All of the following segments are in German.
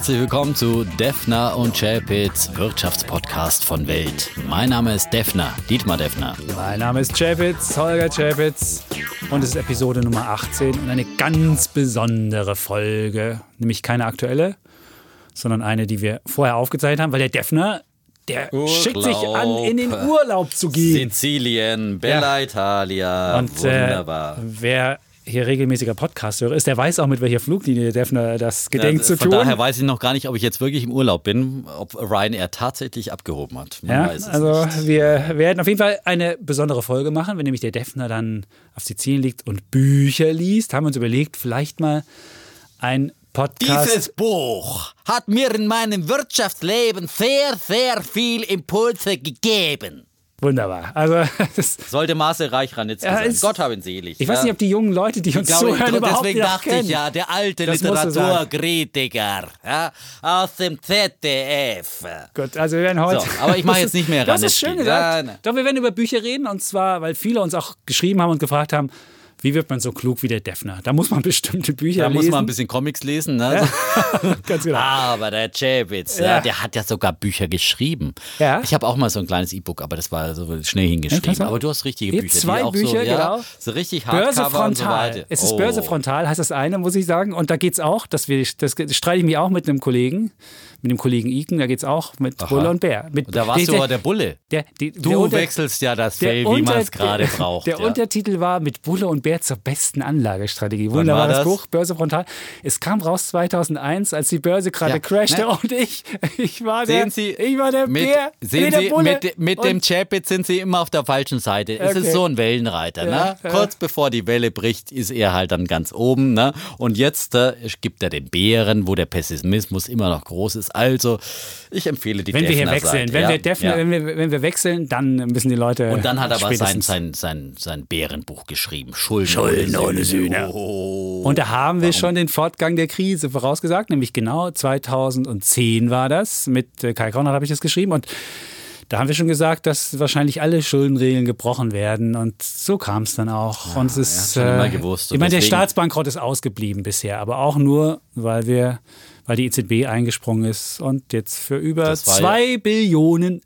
Herzlich willkommen zu Defner und Chapitz Wirtschaftspodcast von Welt. Mein Name ist Defner, Dietmar Defner. Mein Name ist Chapitz, Holger Chapitz. Und es ist Episode Nummer 18 und eine ganz besondere Folge. Nämlich keine aktuelle, sondern eine, die wir vorher aufgezeichnet haben, weil der Defner, der Urlaub. schickt sich an, in den Urlaub zu gehen. Sizilien, Bella Ja. Italia. Und äh, Wunderbar. wer hier regelmäßiger Podcast-Hörer ist, der weiß auch, mit welcher Fluglinie der Defner das gedenkt zu Von tun. daher weiß ich noch gar nicht, ob ich jetzt wirklich im Urlaub bin, ob Ryanair tatsächlich abgehoben hat. Man Ja, also nicht. wir werden auf jeden Fall eine besondere Folge machen, wenn nämlich der Defner dann auf Sizilien liegt und Bücher liest. Haben wir uns überlegt, vielleicht mal ein Podcast. Dieses Buch hat mir in meinem Wirtschaftsleben sehr, sehr viel Impulse gegeben. Wunderbar. Also Sollte Marcel Reich-Ranitzky Ja, sein. Gott hab ihn selig. ich weiß ja. nicht, ob die jungen Leute, die uns Ich glaube, zuhören, überhaupt deswegen dachte kennen. ich ja, der alte. Literaturkritiker ja, aus dem ZDF. Gut, also wir werden heute. So, aber ich mache jetzt nicht mehr Das ist Ranitzky. schön gesagt. Nein. Doch, wir werden über Bücher reden und zwar, weil viele uns auch geschrieben haben und gefragt haben, wie wird man so klug wie der Defner? Da muss man bestimmte Bücher Da lesen. muss man ein bisschen Comics lesen. Ne? Ganz genau. Aber der Chapitz, ja. Ja. der hat ja sogar Bücher geschrieben. Ja. Ich habe auch mal so ein kleines E-Book, aber das war so schnell hingeschrieben. aber du hast richtige Bücher. zwei die Bücher, so, ja, genau. So richtig Börse so frontal. weiter. es ist Oh. Börse frontal, heißt das eine, muss ich sagen. Und da geht es auch, dass wir, das streite ich mich auch mit einem Kollegen, mit dem Kollegen Iken, da geht es auch mit Bulle und Bär. Mit, Und da warst du aber der Bulle. der, Du der Unter- wechselst ja das der Fell, wie man es gerade der- braucht. Der ja. Untertitel war mit Bulle und Bär zur besten Anlagestrategie. Wunderbares das? Buch, Börse frontal. Es kam raus 2001, als die Börse gerade Ja, crashte ne? und ich, ich war der, Sehen Sie, ich war der mit, Bär, sehen der Sie mit, mit dem Chapitz sind Sie immer auf der falschen Seite. Es Okay. ist so ein Wellenreiter. Ja, ne? ja. Kurz bevor die Welle bricht, ist er halt dann ganz oben. Ne? Und jetzt äh, gibt er den Bären, wo der Pessimismus immer noch groß ist. Also, ich empfehle die wenn wir hier Defner wechseln, Seite, wenn, ja? wir Defner, wenn, wir, wenn wir wechseln, dann müssen die Leute. Und dann hat er aber sein, sein, sein, sein Bärenbuch geschrieben. Schulden, Schulden ohne Sühne. Oh. Und da haben wir schon den Fortgang der Krise vorausgesagt, nämlich genau 2010 war das. Mit äh, Kai Konrad habe ich das geschrieben und da haben wir schon gesagt, dass wahrscheinlich alle Schuldenregeln gebrochen werden und so kam es dann auch. und es ist, schon immer gewusst. Und ich meine, der Staatsbankrott ist ausgeblieben bisher, aber auch nur, weil wir, weil die EZB eingesprungen ist und jetzt für über Das war zwei Billionen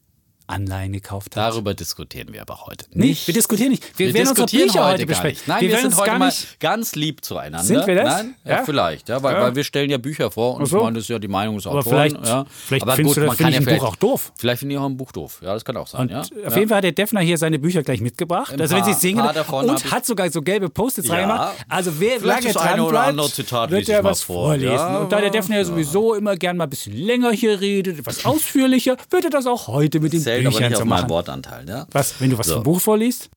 Anleihen gekauft hat. Darüber diskutieren wir aber heute nicht. Wir diskutieren nicht. Wir, Wir werden unsere Bücher heute besprechen. nicht. Nein, wir, wir, werden sind heute gar mal nicht ganz lieb zueinander. Sind wir das? Nein? Ja, Ja? vielleicht. Ja, weil, Ja. weil wir stellen ja Bücher vor und so. ich meine, das ist ja die Meinung des Aber Autoren. vielleicht- ja. vielleicht aber findest gut, du das- kann ich ja ein Buch vielleicht- auch doof. Vielleicht finde ich auch ein Buch doof. Ja, das kann auch sein. Ja. auf ja. jeden Fall hat der Defner hier seine Bücher gleich mitgebracht. Ein also wenn paar- Sie sehen und hat sogar so gelbe Post-its Ja. reingemacht. Also wer Vielleicht lange dran bleibt, wird er mal was vor. vorlesen. Ja, und da der Defner ja sowieso immer gern mal ein bisschen länger hier redet, etwas ausführlicher, wird er das auch heute mit den Zählt aber Büchern nicht auf meinen. Wortanteil. Ja? Was, wenn du was So. vom Buch vorliest?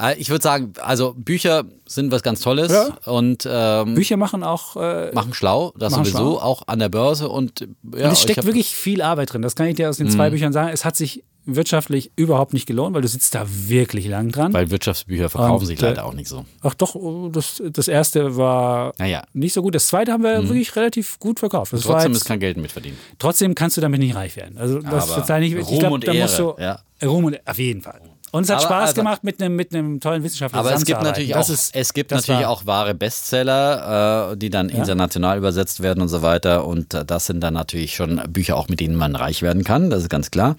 Äh, Ich würde sagen, also Bücher sind was ganz Tolles Ja. und ähm, Bücher machen auch. Äh, machen schlau, das Machen sowieso, schlau. auch an der Börse und ja, und es steckt wirklich viel Arbeit drin. Das kann ich dir aus den zwei Büchern sagen. Es hat sich wirtschaftlich überhaupt nicht gelohnt, weil du sitzt da wirklich lang dran. Weil Wirtschaftsbücher verkaufen Und, sich äh, leider auch nicht so. Ach doch, oh, das, das erste war Naja. nicht so gut. Das zweite haben wir wirklich relativ gut verkauft. Das Trotzdem jetzt, ist kein Geld mitverdienen. trotzdem kannst du damit nicht reich werden. Also das Aber ist eigentlich, ich Ruhm glaub, und da musst Ehre, du ja. Ruhm und auf jeden Fall. Und es hat Aber Spaß also- gemacht mit einem mit einem tollen Wissenschaftler Aber es gibt natürlich auch, ist- es gibt natürlich war- auch wahre Bestseller, äh, die dann international übersetzt werden und so weiter. Und äh, das sind dann natürlich schon Bücher auch, mit denen man reich werden kann, das ist ganz klar.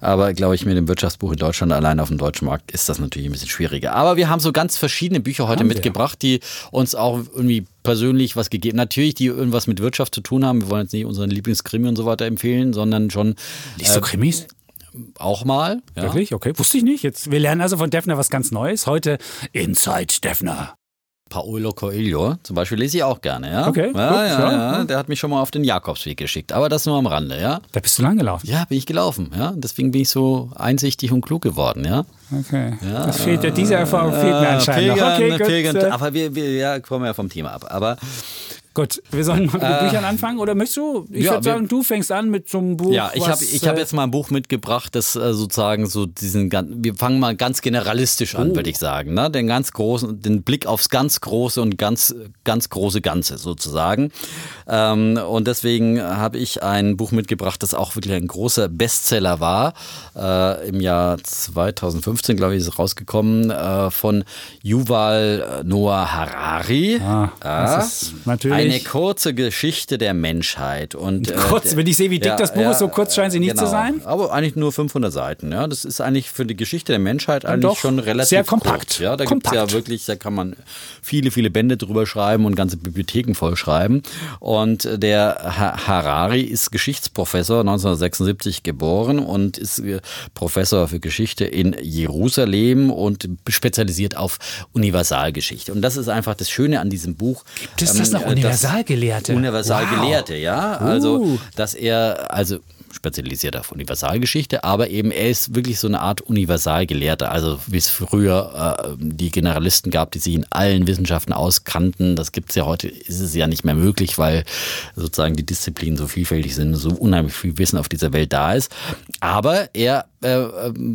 Aber glaube ich, mit dem Wirtschaftsbuch in Deutschland allein auf dem deutschen Markt ist das natürlich ein bisschen schwieriger. Aber wir haben so ganz verschiedene Bücher heute Haben wir. mitgebracht, die uns auch irgendwie persönlich was gegeben. Natürlich, die irgendwas mit Wirtschaft zu tun haben. Wir wollen jetzt nicht unseren Lieblingskrimi und so weiter empfehlen, sondern schon Liest du Krimis? Auch mal. Ja. Wirklich? Okay, wusste ich nicht. Jetzt, wir lernen also von Defner was ganz Neues. Heute Inside Defner. Paulo Coelho zum Beispiel lese ich auch gerne, ja. Okay, ja, gut, ja, ja. ja, Der hat mich schon mal auf den Jakobsweg geschickt, aber das nur am Rande, ja. Da bist du lang gelaufen. Ja, bin ich gelaufen, ja. Deswegen bin ich so einsichtig und klug geworden, ja. Okay. das fehlt dir, diese Erfahrung fehlt mir anscheinend noch. Okay, gut. Pilgern, äh, aber wir, wir ja, kommen ja vom Thema ab. Aber Gut, wir sollen mal mit den Büchern anfangen oder möchtest du? Ich Äh, ja, würde sagen, du fängst an mit so einem Buch. Ja, ich habe ich hab äh, jetzt mal ein Buch mitgebracht, das äh, sozusagen so diesen gan- wir fangen mal ganz generalistisch Oh. an, würde ich sagen, ne? Den ganz großen, den Blick aufs ganz große und ganz ganz große Ganze sozusagen. Ähm, und deswegen habe ich ein Buch mitgebracht, das auch wirklich ein großer Bestseller war. Äh, Im Jahr 2015, glaube ich, ist es rausgekommen äh, von Yuval Noah Harari. Ah, das ist natürlich Eine kurze Geschichte der Menschheit. Und, äh, kurz, wenn ich sehe, wie dick ja, das Buch ja, ist, so kurz scheint sie nicht genau. zu sein. Aber eigentlich nur 500 Seiten. Ja, das ist eigentlich für die Geschichte der Menschheit eigentlich schon relativ sehr kompakt. Kurz, ja, da gibt es ja wirklich, da kann man viele, viele Bände drüber schreiben und ganze Bibliotheken vollschreiben. Und der Harari ist Geschichtsprofessor, 1976 geboren und ist äh, Professor für Geschichte in Jerusalem und spezialisiert auf Universalgeschichte. Und das ist einfach das Schöne an diesem Buch. Gibt es das ähm, noch Universalgelehrte? Universalgelehrte, wow. ja. Also, uh. dass er, also spezialisiert auf Universalgeschichte, aber eben er ist wirklich so eine Art Universalgelehrter. Also wie es früher äh, die Generalisten gab, die sich in allen Wissenschaften auskannten. Das gibt es ja heute, ist es ja nicht mehr möglich, weil sozusagen die Disziplinen so vielfältig sind, so unheimlich viel Wissen auf dieser Welt da ist. Aber er äh,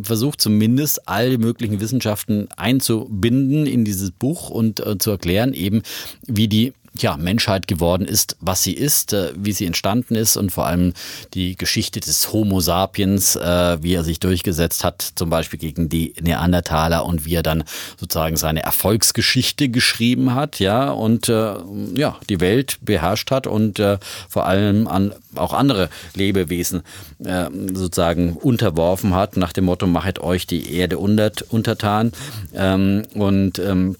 versucht zumindest alle möglichen Wissenschaften einzubinden in dieses Buch und äh, zu erklären, eben wie die ja, Menschheit geworden ist, was sie ist, äh, wie sie entstanden ist und vor allem die Geschichte des Homo sapiens, äh, wie er sich durchgesetzt hat, zum Beispiel gegen die Neandertaler und wie er dann sozusagen seine Erfolgsgeschichte geschrieben hat, ja, und äh, ja, die Welt beherrscht hat und vor allem an auch andere Lebewesen sozusagen unterworfen hat, nach dem Motto, machet euch die Erde untertan. Ähm, und ähm,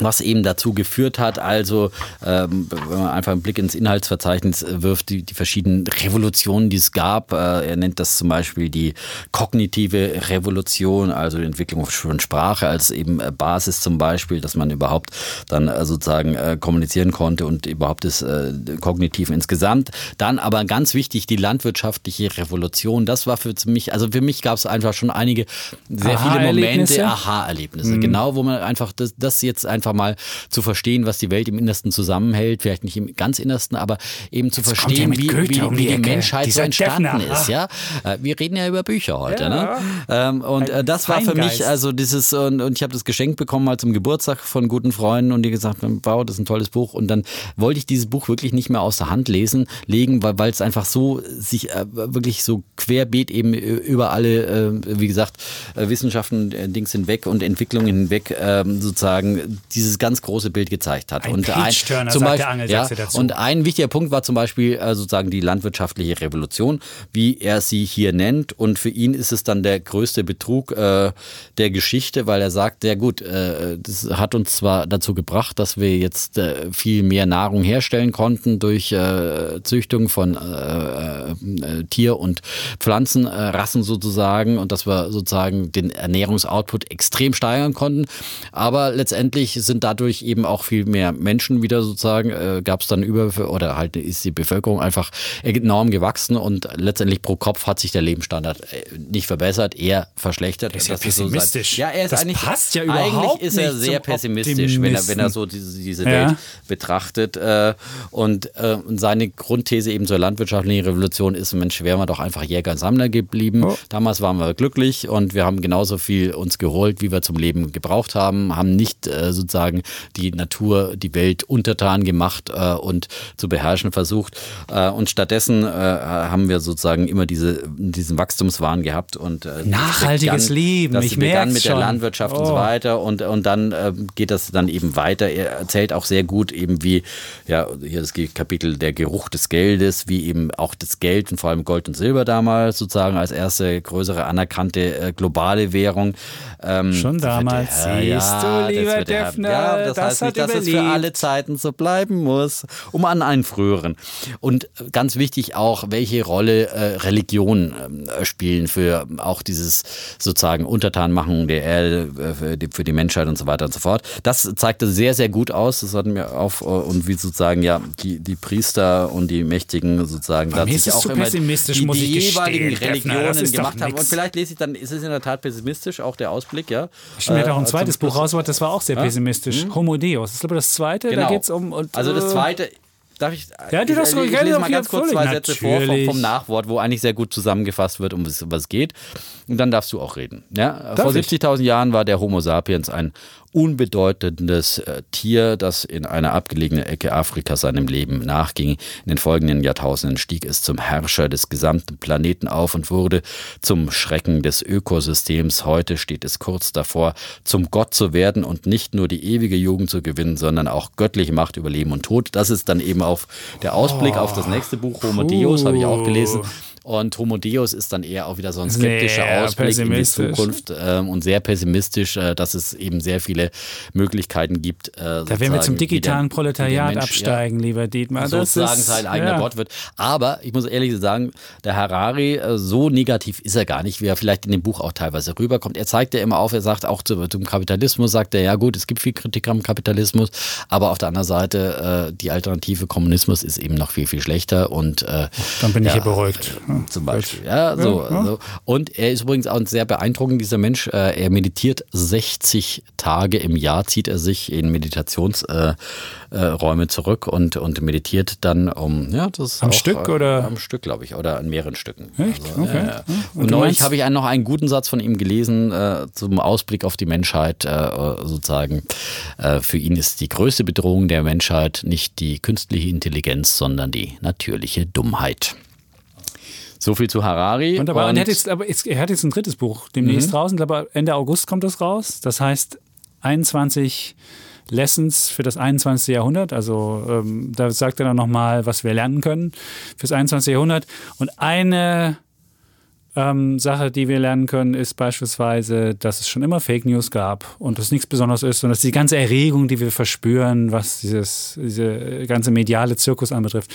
was eben dazu geführt hat, also ähm, wenn man einfach einen Blick ins Inhaltsverzeichnis wirft, die, die verschiedenen Revolutionen, die es gab. Äh, er nennt das zum Beispiel die kognitive Revolution, also die Entwicklung von Sprache als eben äh, Basis zum Beispiel, dass man überhaupt dann äh, sozusagen äh, kommunizieren konnte und überhaupt das äh, Kognitiv insgesamt. Dann aber ganz wichtig die landwirtschaftliche Revolution. Das war für mich, also für mich gab es einfach schon einige sehr viele Momente, Aha-Erlebnisse, mhm. genau, wo man einfach das, das jetzt einfach einfach mal zu verstehen, was die Welt im Innersten zusammenhält, vielleicht nicht im ganz Innersten, aber eben zu Jetzt verstehen, wie, wie, um wie, die, die Menschheit so entstanden Defner. ist. Ja, äh, wir reden ja über Bücher heute. Ja. Ne? Und Ein äh, das war für mich also dieses und, und ich habe das Geschenk bekommen mal zum Geburtstag von guten Freunden und die gesagt haben, wow, das ist ein tolles Buch und dann wollte ich dieses Buch wirklich nicht mehr aus der Hand lesen legen, weil weil es einfach so sich äh, wirklich so querbeet eben über alle, äh, wie gesagt, äh, Wissenschaften, äh, Dings hinweg und Entwicklungen hinweg ähm, sozusagen die dieses ganz große Bild gezeigt hat. Ein und ein, zum Beispiel, ja, und ein wichtiger Punkt war zum Beispiel äh, sozusagen die landwirtschaftliche Revolution, wie er sie hier nennt. Und für ihn ist es dann der größte Betrug äh, der Geschichte, weil er sagt, ja gut, äh, das hat uns zwar dazu gebracht, dass wir jetzt äh, viel mehr Nahrung herstellen konnten durch äh, Züchtung von äh, Tier- und Pflanzenrassen sozusagen und dass wir sozusagen den Ernährungsoutput extrem steigern konnten. Aber letztendlich sind dadurch eben auch viel mehr Menschen wieder sozusagen, äh, gab es dann über oder halt ist die Bevölkerung einfach enorm gewachsen und letztendlich pro Kopf hat sich der Lebensstandard äh, nicht verbessert, eher verschlechtert. Das ist ja pessimistisch. So ja, er ist das eigentlich, passt ja überhaupt eigentlich ist er sehr pessimistisch, wenn er, wenn er so diese, diese ja. Welt betrachtet. Äh, und, und seine Grundthese eben zur landwirtschaftlichen Revolution ist, Mensch, wären wir doch einfach Jäger und Sammler geblieben. Oh. Damals waren wir glücklich und wir haben genauso viel uns geholt, wie wir zum Leben gebraucht haben, haben nicht sozusagen sozusagen die Natur, die Welt untertan gemacht äh, und zu beherrschen versucht. Äh, und stattdessen äh, haben wir sozusagen immer diese, diesen Wachstumswahn gehabt und äh, nachhaltiges begann, Leben. Das ich begann mit schon. der Landwirtschaft oh. und so oh. weiter und, und dann äh, geht das dann eben weiter. Er erzählt auch sehr gut eben wie, ja, hier das Kapitel der Geruch des Geldes, wie eben auch das Geld und vor allem Gold und Silber damals sozusagen als erste größere anerkannte äh, globale Währung. Ähm, Schon damals, der, siehst ja, du, lieber Defner, ja, das, das heißt nicht, dass überlebt. es für alle Zeiten so bleiben muss, um an einen früheren. Und ganz wichtig auch, welche Rolle äh, Religionen äh, spielen für auch dieses sozusagen Untertanmachung der Erde äh, für, die, für, die, Menschheit und so weiter und so fort. Das zeigte sehr, sehr gut aus. Das hatten wir auf äh, und wie sozusagen ja die, die Priester und die Mächtigen sozusagen da sich auch immer die, die jeweiligen Religionen gemacht haben. Und vielleicht lese ich dann, ist es in der Tat pessimistisch, auch der Ausblick, ja. Ich mir äh, auch ein zweites Buch raus, das war auch sehr pessimistisch pessimistisch. Hm? Homo Deus. Das ist, ich, das zweite. Genau. Da geht es um. Und, also das äh, zweite. Darf ich, ja, du das ich, ich lese mal ganz kurz zwei Sätze vor vom, vom, Nachwort, wo eigentlich sehr gut zusammengefasst wird, um was, es geht. Und dann darfst du auch reden. Ja? Vor 70.000 Jahren war der Homo sapiens ein unbedeutendes äh, Tier, das in einer abgelegenen Ecke Afrikas seinem Leben nachging. In den folgenden Jahrtausenden stieg es zum Herrscher des gesamten Planeten auf und wurde zum Schrecken des Ökosystems. Heute steht es kurz davor, zum Gott zu werden und nicht nur die ewige Jugend zu gewinnen, sondern auch göttliche Macht über Leben und Tod. Das ist dann eben auf der Ausblick oh, auf das nächste Buch, Homo Deus, habe ich auch gelesen. Und Homo Deus ist dann eher auch wieder so ein skeptischer sehr Ausblick in die Zukunft ähm, und sehr pessimistisch, äh, dass es eben sehr viele Möglichkeiten gibt. Äh, da werden wir zum digitalen der, Proletariat Mensch, absteigen, ja, lieber Dietmar. Das sozusagen ist, ein eigener ja. Gott wird. Aber ich muss ehrlich sagen, der Harari, äh, so negativ ist er gar nicht, wie er vielleicht in dem Buch auch teilweise rüberkommt. Er zeigt ja immer auf, er sagt auch zu, zum Kapitalismus, sagt er, ja gut, es gibt viel Kritik am Kapitalismus, aber auf der anderen Seite, äh, die Alternative Kommunismus ist eben noch viel, viel schlechter. Und, äh, Dann bin ich hier beruhigt zum Beispiel. Ja, so, ja, ja. so. Und er ist übrigens auch sehr beeindruckend, dieser Mensch. Äh, er meditiert 60 Tage im Jahr, zieht er sich in Meditationsräume äh, äh, zurück und, und meditiert dann um, ja, das Am auch, Stück oder? Am Stück, glaube ich, oder an mehreren Stücken. Echt? Also, okay. Ja, und, und neulich habe ich einen, noch einen guten Satz von ihm gelesen äh, zum Ausblick auf die Menschheit, äh, sozusagen. Äh, für ihn ist die größte Bedrohung der Menschheit nicht die künstliche Intelligenz, sondern die natürliche Dummheit. So viel zu Harari. Wunderbar. Und, und er, hat jetzt, aber er hat jetzt ein drittes Buch demnächst mhm. draußen. Aber Ende August kommt das raus. Das heißt 21 Lessons für das 21. Jahrhundert. Also ähm, da sagt er dann nochmal, was wir lernen können fürs 21. Jahrhundert. Und eine ähm, Sache, die wir lernen können, ist beispielsweise, dass es schon immer Fake News gab und das nichts Besonderes ist und dass die ganze Erregung, die wir verspüren, was dieses, diese ganze mediale Zirkus anbetrifft,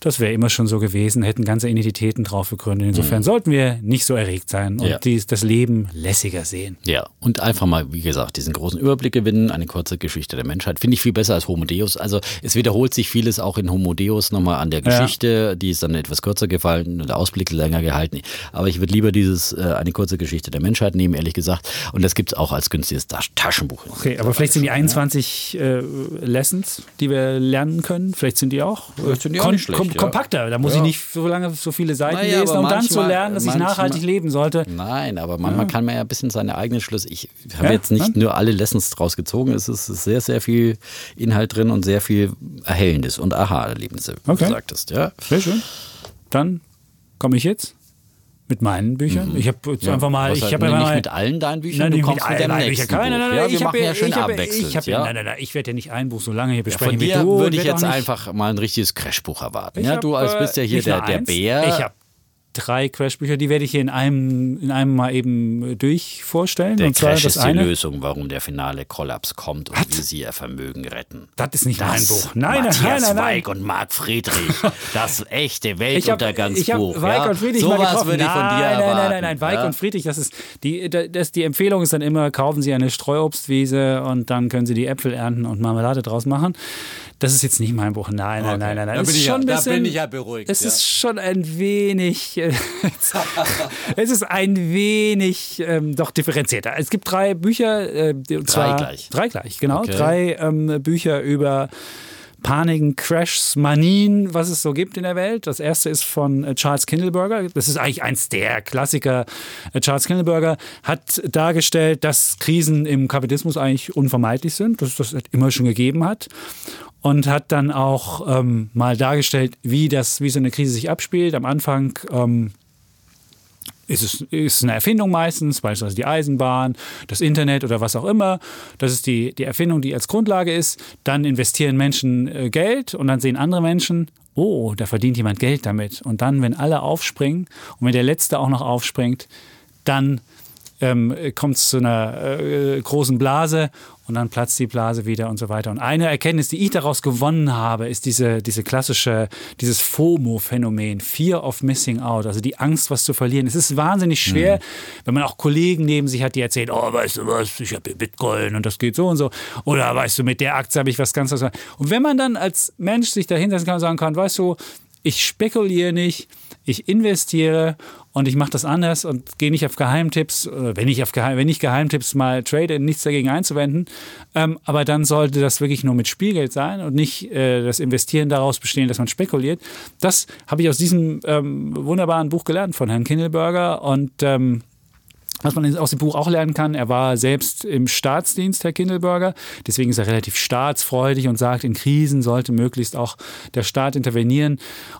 das wäre immer schon so gewesen, hätten ganze Identitäten drauf gegründet. Insofern mhm. sollten wir nicht so erregt sein und ja. dies, das Leben lässiger sehen. Ja, und einfach mal, wie gesagt, diesen großen Überblick gewinnen, eine kurze Geschichte der Menschheit. Finde ich viel besser als Homo Deus. Also es wiederholt sich vieles auch in Homo Deus nochmal an der Geschichte. Ja. Die ist dann etwas kürzer gefallen, der Ausblick länger gehalten. Aber ich würde lieber dieses, äh, eine kurze Geschichte der Menschheit nehmen, ehrlich gesagt. Und das gibt es auch als günstiges Taschenbuch. Okay, aber vielleicht sind die 21 ja. äh, Lessons, die wir lernen können, vielleicht sind die auch, vielleicht sind die auch nicht schlecht kom kompakter. Da muss ja. ich nicht so lange so viele Seiten naja, lesen, um manchmal, dann zu lernen, dass manchmal, ich nachhaltig leben sollte. Nein, aber manchmal ja. kann man ja ein bisschen seine eigenen Schlüsse. Ich habe ja, jetzt nicht nur alle Lessons draus gezogen. Es ist sehr, sehr viel Inhalt drin und sehr viel Erhellendes und Aha-Erlebnisse, wie okay. du sagtest. Ja. Sehr schön. Dann komme ich jetzt mit meinen Büchern. Mhm. Ich habe ja, einfach mal. Ich habe nicht mit allen deinen Büchern. Nein, du kommst mit, mit deinem nächsten Buch. Nein, nein, nein, ja, wir ich machen ja schön abwechselnd. Ich, ja? nein, nein, nein, ich werde ja nicht ein Buch so lange hier besprechen. Ja, von dir würde ich jetzt einfach mal ein richtiges Crashbuch erwarten. ja, du als bist ja hier der, der Bär. Ich habe drei Crashbücher, die werde ich hier in einem, in einem mal eben durch vorstellen. Der und zwar Crash das ist die eine. Lösung, warum der finale Kollaps kommt und What? wie sie ihr Vermögen retten. Das ist nicht das mein Buch. Nein, Matthias nein, nein, nein. Weig und Marc Friedrich. Das echte Weltuntergangsbuch. Ich habe hab Weig und Friedrich so mal getroffen. würde ich von dir nein, erwarten. Nein, nein, nein, nein. Weig ja? und Friedrich, das ist die, das, die Empfehlung ist dann immer, kaufen Sie eine Streuobstwiese und dann können Sie die Äpfel ernten und Marmelade draus machen. Das ist jetzt nicht mein Buch. Nein, nein, okay. nein, nein, nein. Da, bin ich, ja, bisschen, da bin ich ja beruhigt. Es ja. ist schon ein wenig, äh, es ist ein wenig ähm, doch differenzierter. Es gibt drei Bücher, äh, drei gleich. Drei gleich, genau. Okay. Drei ähm, Bücher über Paniken, Crashs, Manien, was es so gibt in der Welt. Das erste ist von äh, Charles Kindleberger. Das ist eigentlich eins der Klassiker. Äh, Charles Kindleberger hat dargestellt, dass Krisen im Kapitalismus eigentlich unvermeidlich sind, dass es das immer schon gegeben hat und hat dann auch ähm, mal dargestellt, wie das, wie so eine Krise sich abspielt. Am Anfang ähm, ist es ist eine Erfindung meistens, beispielsweise die Eisenbahn, das Internet oder was auch immer. Das ist die, die Erfindung, die als Grundlage ist. Dann investieren Menschen äh, Geld und dann sehen andere Menschen, oh, da verdient jemand Geld damit. Und dann, wenn alle aufspringen und wenn der Letzte auch noch aufspringt, dann ähm, kommt es zu einer äh, großen Blase und dann platzt die Blase wieder und so weiter. Und eine Erkenntnis, die ich daraus gewonnen habe, ist diese, diese klassische, dieses FOMO-Phänomen, Fear of Missing Out, also die Angst, was zu verlieren. Es ist wahnsinnig schwer, mhm. wenn man auch Kollegen neben sich hat, die erzählen, oh, weißt du was, ich habe Bitcoin und das geht so und so. Oder weißt du, mit der Aktie habe ich was ganz anderes. Und wenn man dann als Mensch sich dahinter kann und sagen kann, weißt du, ich spekuliere nicht, ich investiere und ich mache das anders und gehe nicht auf Geheimtipps, wenn ich auf Geheim, wenn ich Geheimtipps mal trade, nichts dagegen einzuwenden. Ähm, aber dann sollte das wirklich nur mit Spielgeld sein und nicht äh, das Investieren daraus bestehen, dass man spekuliert. Das habe ich aus diesem ähm, wunderbaren Buch gelernt von Herrn Kindleberger und ähm, was man aus dem Buch auch lernen kann, er war selbst im Staatsdienst, Herr Kindelberger. Deswegen ist er relativ staatsfreudig und sagt, in Krisen sollte möglichst auch der Staat intervenieren.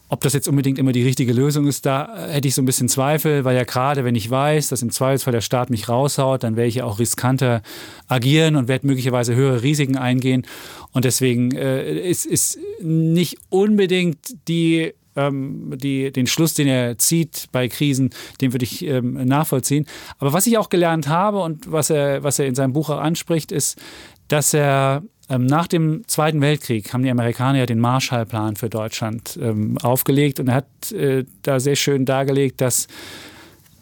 Ob das jetzt unbedingt immer die richtige Lösung ist, da hätte ich so ein bisschen Zweifel, weil ja gerade, wenn ich weiß, dass im Zweifelsfall der Staat mich raushaut, dann werde ich ja auch riskanter agieren und werde möglicherweise höhere Risiken eingehen. Und deswegen äh, ist, ist nicht unbedingt die ähm, die, den Schluss, den er zieht bei Krisen, den würde ich ähm, nachvollziehen. Aber was ich auch gelernt habe und was er, was er in seinem Buch auch anspricht, ist, dass er ähm, nach dem Zweiten Weltkrieg haben die Amerikaner ja den Marshallplan für Deutschland ähm, aufgelegt und er hat äh, da sehr schön dargelegt, dass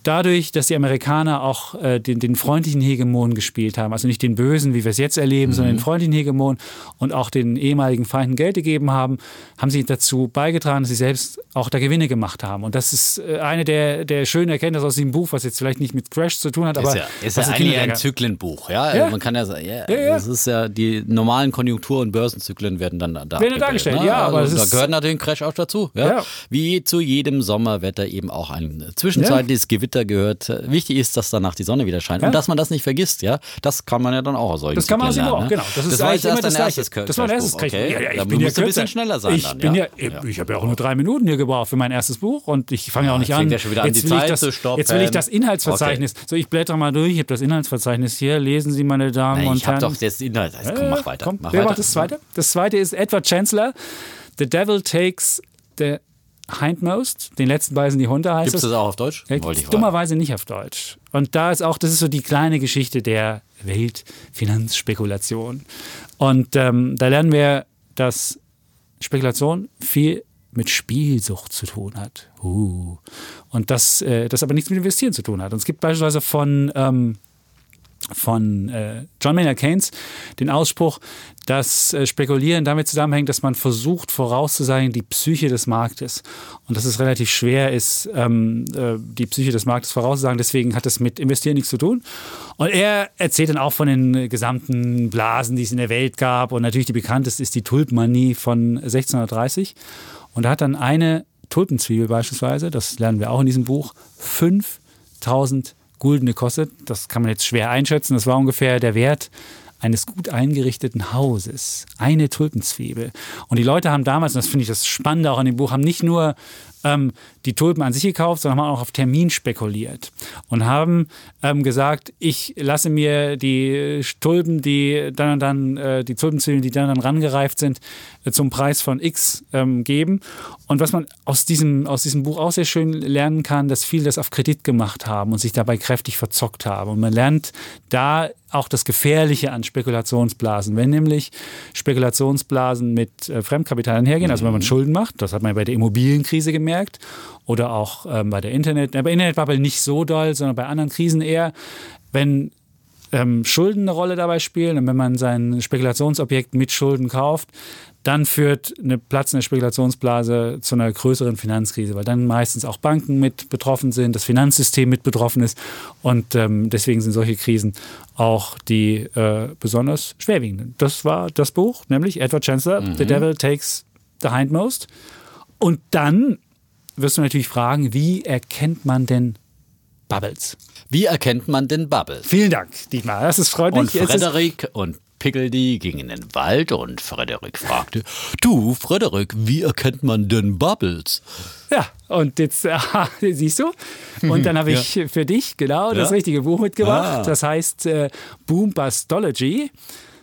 dadurch, dass die Amerikaner auch äh, den, den, freundlichen Hegemon gespielt haben, also nicht den bösen, wie wir es jetzt erleben, mhm. sondern den freundlichen Hegemon und auch den ehemaligen Feinden Geld gegeben haben, haben sie dazu beigetragen, dass sie selbst auch da Gewinne gemacht haben. Und das ist äh, eine der, der schönen Erkenntnisse aus diesem Buch, was jetzt vielleicht nicht mit Crash zu tun hat, aber. Ist ja, ist ja eigentlich ein Zyklenbuch, ja? ja? Man kann ja sagen, ja, ja, ja. das ist ja, die normalen Konjunktur- und Börsenzyklen werden dann da werden dargestellt. Ne? Ja, aber also, da gehört natürlich Crash auch dazu. Ja? Wie zu jedem Sommerwetter eben auch ein zwischenzeitliches Gewitter gehört. Wichtig ist, dass danach die Sonne wieder scheint und dass man das nicht vergisst, ja? Das kann man ja dann auch aus solchen Das kann man aus lernen, auch, ne? genau. Das, ist das war jetzt erst dein erstes Das war mein erstes okay. Ja, ja, ich da bin ja ein bisschen schneller sein ich dann, bin ja? ja, ich habe ja auch nur drei Minuten hier gebraucht für mein erstes Buch und ich fange ja auch nicht an. ja schon wieder an, jetzt die will ich Zeit das, zu stoppen. Jetzt will ich das Inhaltsverzeichnis. So, ich blätter mal durch. Ich habe das Inhaltsverzeichnis hier. Lesen Sie, meine Damen Nein, und ich habe Herren. doch das Inhalt. Also, komm, mach weiter. Komm, mach wer weiter. macht das zweite? Das zweite ist Edward Chancellor. The Devil Takes the Hindmost. Den letzten beißen die Hunde heißt Gibt es das auch auf Deutsch? Ja, fragen. dummerweise nicht auf Deutsch. Und da ist auch, das ist so die kleine Geschichte der Weltfinanzspekulation. Und ähm, da lernen wir, dass Spekulation viel mit Spielsucht zu tun hat. Uh. Und das, äh, das aber nichts mit Investieren zu tun hat. Und es gibt beispielsweise von, ähm, von äh, John Maynard Keynes den Ausspruch, dass äh, Spekulieren damit zusammenhängt, dass man versucht vorauszusagen die Psyche des Marktes und dass es relativ schwer ist, ähm, äh, die Psyche des Marktes vorauszusagen. Deswegen hat das mit Investieren nichts zu tun. Und er erzählt dann auch von den gesamten Blasen, die es in der Welt gab und natürlich die bekannteste ist die Tulpenmanie von 1630. Und da hat dann eine Tulpenzwiebel beispielsweise, das lernen wir auch in diesem Buch, 5000 Gulden gekostet. Das kann man jetzt schwer einschätzen. Das war ungefähr der Wert eines gut eingerichteten Hauses. Eine Tulpenzwiebel. Und die Leute haben damals, und das finde ich das Spannende auch an dem Buch, haben nicht nur ähm, die Tulpen an sich gekauft, sondern haben auch auf Termin spekuliert und haben ähm, gesagt, ich lasse mir die Tulpen, die dann und dann, äh, die Tulpenzwiebeln, die dann und dann rangereift sind, äh, zum Preis von X ähm, geben. Und was man aus diesem, aus diesem Buch auch sehr schön lernen kann, dass viele das auf Kredit gemacht haben und sich dabei kräftig verzockt haben. Und man lernt da auch das Gefährliche an Spekulationsblasen. Wenn nämlich Spekulationsblasen mit äh, Fremdkapital einhergehen, also wenn man Schulden macht, das hat man bei der Immobilienkrise gemerkt oder auch ähm, bei der Internet, äh, bei Internetbubble nicht so doll, sondern bei anderen Krisen eher, wenn ähm, Schulden eine Rolle dabei spielen und wenn man sein Spekulationsobjekt mit Schulden kauft, dann führt eine platzende Spekulationsblase zu einer größeren Finanzkrise, weil dann meistens auch Banken mit betroffen sind, das Finanzsystem mit betroffen ist und ähm, deswegen sind solche Krisen auch die äh, besonders schwerwiegenden. Das war das Buch, nämlich Edward Chancellor, Mhm. The Devil Takes the Hindmost. Und dann wirst du natürlich fragen, wie erkennt man denn Bubbles? Wie erkennt man den Bubble? Vielen Dank, Dietmar. Das ist freundlich. Und Frederik und Pickledy gingen in den Wald und Frederik fragte, du Frederik, wie erkennt man denn Bubbles? Ja, und jetzt aha, siehst du. Und dann habe ich für dich genau das Ja? richtige Buch mitgebracht. Ah. Das heißt äh, Boom Bustology.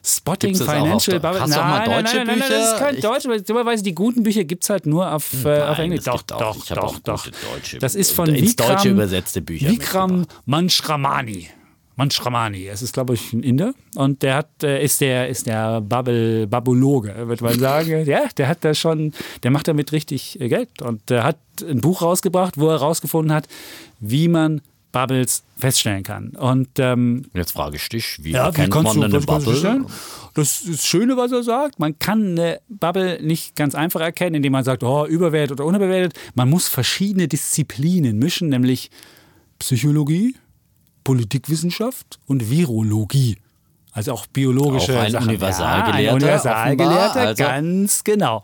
Spotting Financial? Bubble. Hast nein, nein, deutsche nein, nein, nein, das ist kein Deutsch, dummerweise die guten Bücher gibt es halt nur auf, äh, Englisch. Doch, doch, doch, doch. deutsche- Das ist von ins Deutsche Vikram, übersetzte Bücher Vikram Manchramani. Manchramani, es ist glaube ich ein Inder und der hat äh, ist der ist der Babuloge, würde man sagen. ja, der hat da schon, der macht damit richtig äh, Geld und der hat ein Buch rausgebracht, wo er herausgefunden hat, wie man Bubbles feststellen kann. Und ähm, Jetzt frage ich dich, wie ja, kannst man eine Bubble? Das das Schöne, was er sagt. Man kann eine Bubble nicht ganz einfach erkennen, indem man sagt, oh, überwertet oder unterbewertet. Man muss verschiedene Disziplinen mischen, nämlich Psychologie, Politikwissenschaft und Virologie. Also auch biologische Auch ein Sachen. Universalgelehrter, Ja, ein Universalgelehrter, also- ganz genau.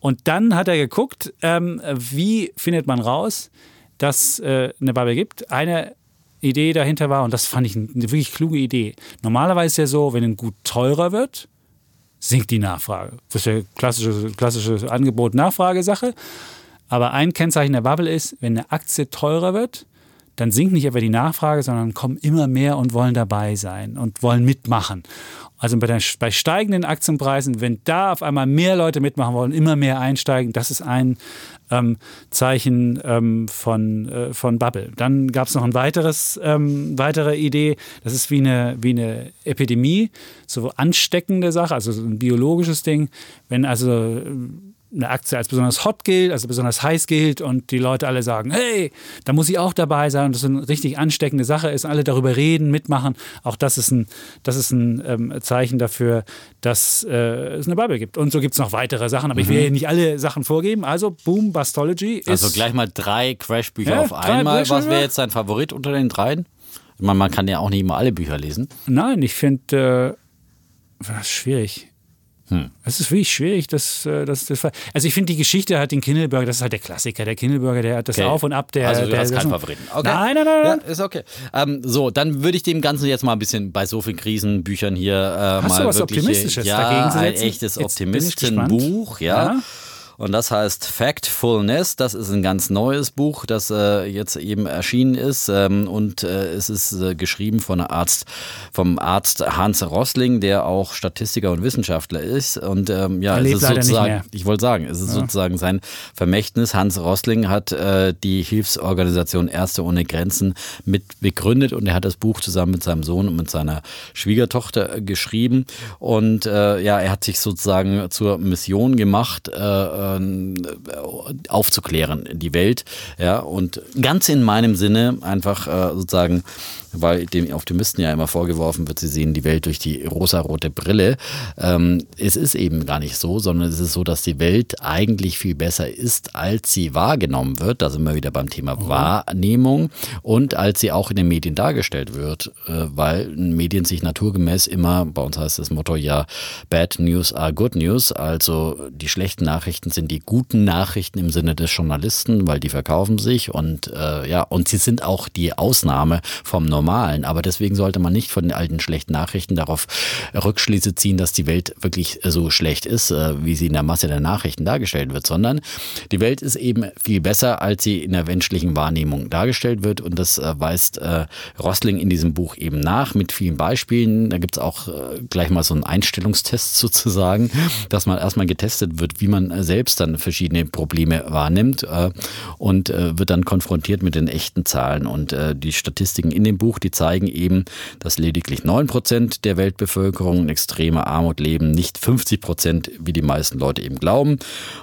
Und dann hat er geguckt, ähm, wie findet man raus, dass äh, eine Bubble gibt. Eine Idee dahinter war, und das fand ich eine wirklich kluge Idee. Normalerweise ist ja so, wenn ein Gut teurer wird, sinkt die Nachfrage. Das ist ja klassische, klassische Angebot-Nachfrage-Sache. Aber ein Kennzeichen der Bubble ist, wenn eine Aktie teurer wird, dann sinkt nicht etwa die Nachfrage, sondern kommen immer mehr und wollen dabei sein und wollen mitmachen. Also bei, der, bei, steigenden Aktienpreisen, wenn da auf einmal mehr Leute mitmachen wollen, immer mehr einsteigen, das ist ein ähm, Zeichen ähm, von, äh, von Bubble. Dann gab es noch ein weiteres, ähm, weitere Idee, das ist wie eine, wie eine Epidemie, so ansteckende Sache, also ein biologisches Ding. Wenn also eine Aktie als besonders hot gilt, also besonders heiß gilt und die Leute alle sagen, hey, da muss ich auch dabei sein und das eine richtig ansteckende Sache ist, alle darüber reden, mitmachen, auch das ist ein, das ist ein ähm, Zeichen dafür, dass äh, es eine Bubble gibt. Und so gibt es noch weitere Sachen, aber mhm. ich will mhm. hier nicht alle Sachen vorgeben. Also Boom, Bastology ist... Also gleich mal drei Crashbücher ja, auf einmal. Was wäre jetzt dein Favorit unter den dreien? Man, man kann ja auch nicht immer alle Bücher lesen. Nein, ich finde... Äh, schwierig. Hm. Es ist wirklich schwierig, das, äh, das, das Also ich finde die Geschichte hat den Kindleburger, das ist halt der Klassiker. Der Kindleburger, der hat das okay. Auf und Ab. Der, also du der, hast keinen Favoriten. Okay. Nein, nein, nein. Ja, ist okay. Ähm, so, dann würde ich dem Ganzen jetzt mal ein bisschen bei so vielen Krisenbüchern hier äh, hast mal du was Optimistisches ja, dagegen zu ein echtes Optimistenbuch, ja. ja. Und das heißt Factfulness. Das ist ein ganz neues Buch, das äh, jetzt eben erschienen ist. Ähm, und äh, es ist äh, geschrieben von Arzt, vom Arzt Hans Rossling, der auch Statistiker und Wissenschaftler ist. Und ähm, ja, es ist sozusagen, ich wollte sagen, es ist ja. sozusagen sein Vermächtnis. Hans Rossling hat äh, die Hilfsorganisation Ärzte ohne Grenzen mit begründet und er hat das Buch zusammen mit seinem Sohn und mit seiner Schwiegertochter geschrieben. Und äh, ja, er hat sich sozusagen zur Mission gemacht, äh, ähm, aufzuklären, die Welt. Ja, und ganz in meinem Sinne einfach äh, sozusagen weil dem Optimisten ja immer vorgeworfen wird, sie sehen die Welt durch die rosarote Brille. Ähm, es ist eben gar nicht so, sondern es ist so, dass die Welt eigentlich viel besser ist, als sie wahrgenommen wird. Da sind wir wieder beim Thema mhm. Wahrnehmung und als sie auch in den Medien dargestellt wird, äh, weil Medien sich naturgemäß immer, bei uns heißt das Motto ja, Bad News are Good News, also die schlechten Nachrichten sind die guten Nachrichten im Sinne des Journalisten, weil die verkaufen sich und äh, ja, und sie sind auch die Ausnahme vom Normalen normalen. Aber deswegen sollte man nicht von den alten schlechten Nachrichten darauf Rückschlüsse ziehen, dass die Welt wirklich so schlecht ist, äh, wie sie in der Masse der Nachrichten dargestellt wird, sondern die Welt ist eben viel besser, als sie in der menschlichen Wahrnehmung dargestellt wird. Und das äh, weist äh, Rossling in diesem Buch eben nach mit vielen Beispielen. Da gibt es auch gleich mal so einen Einstellungstest sozusagen, dass man erstmal getestet wird, wie man selbst dann verschiedene Probleme wahrnimmt und wird dann konfrontiert mit den echten Zahlen. Und die Statistiken in dem Buch Buch, die zeigen eben, dass lediglich 9 Prozent der Weltbevölkerung in extremer Armut leben, nicht 50 Prozent, wie die meisten Leute eben glauben,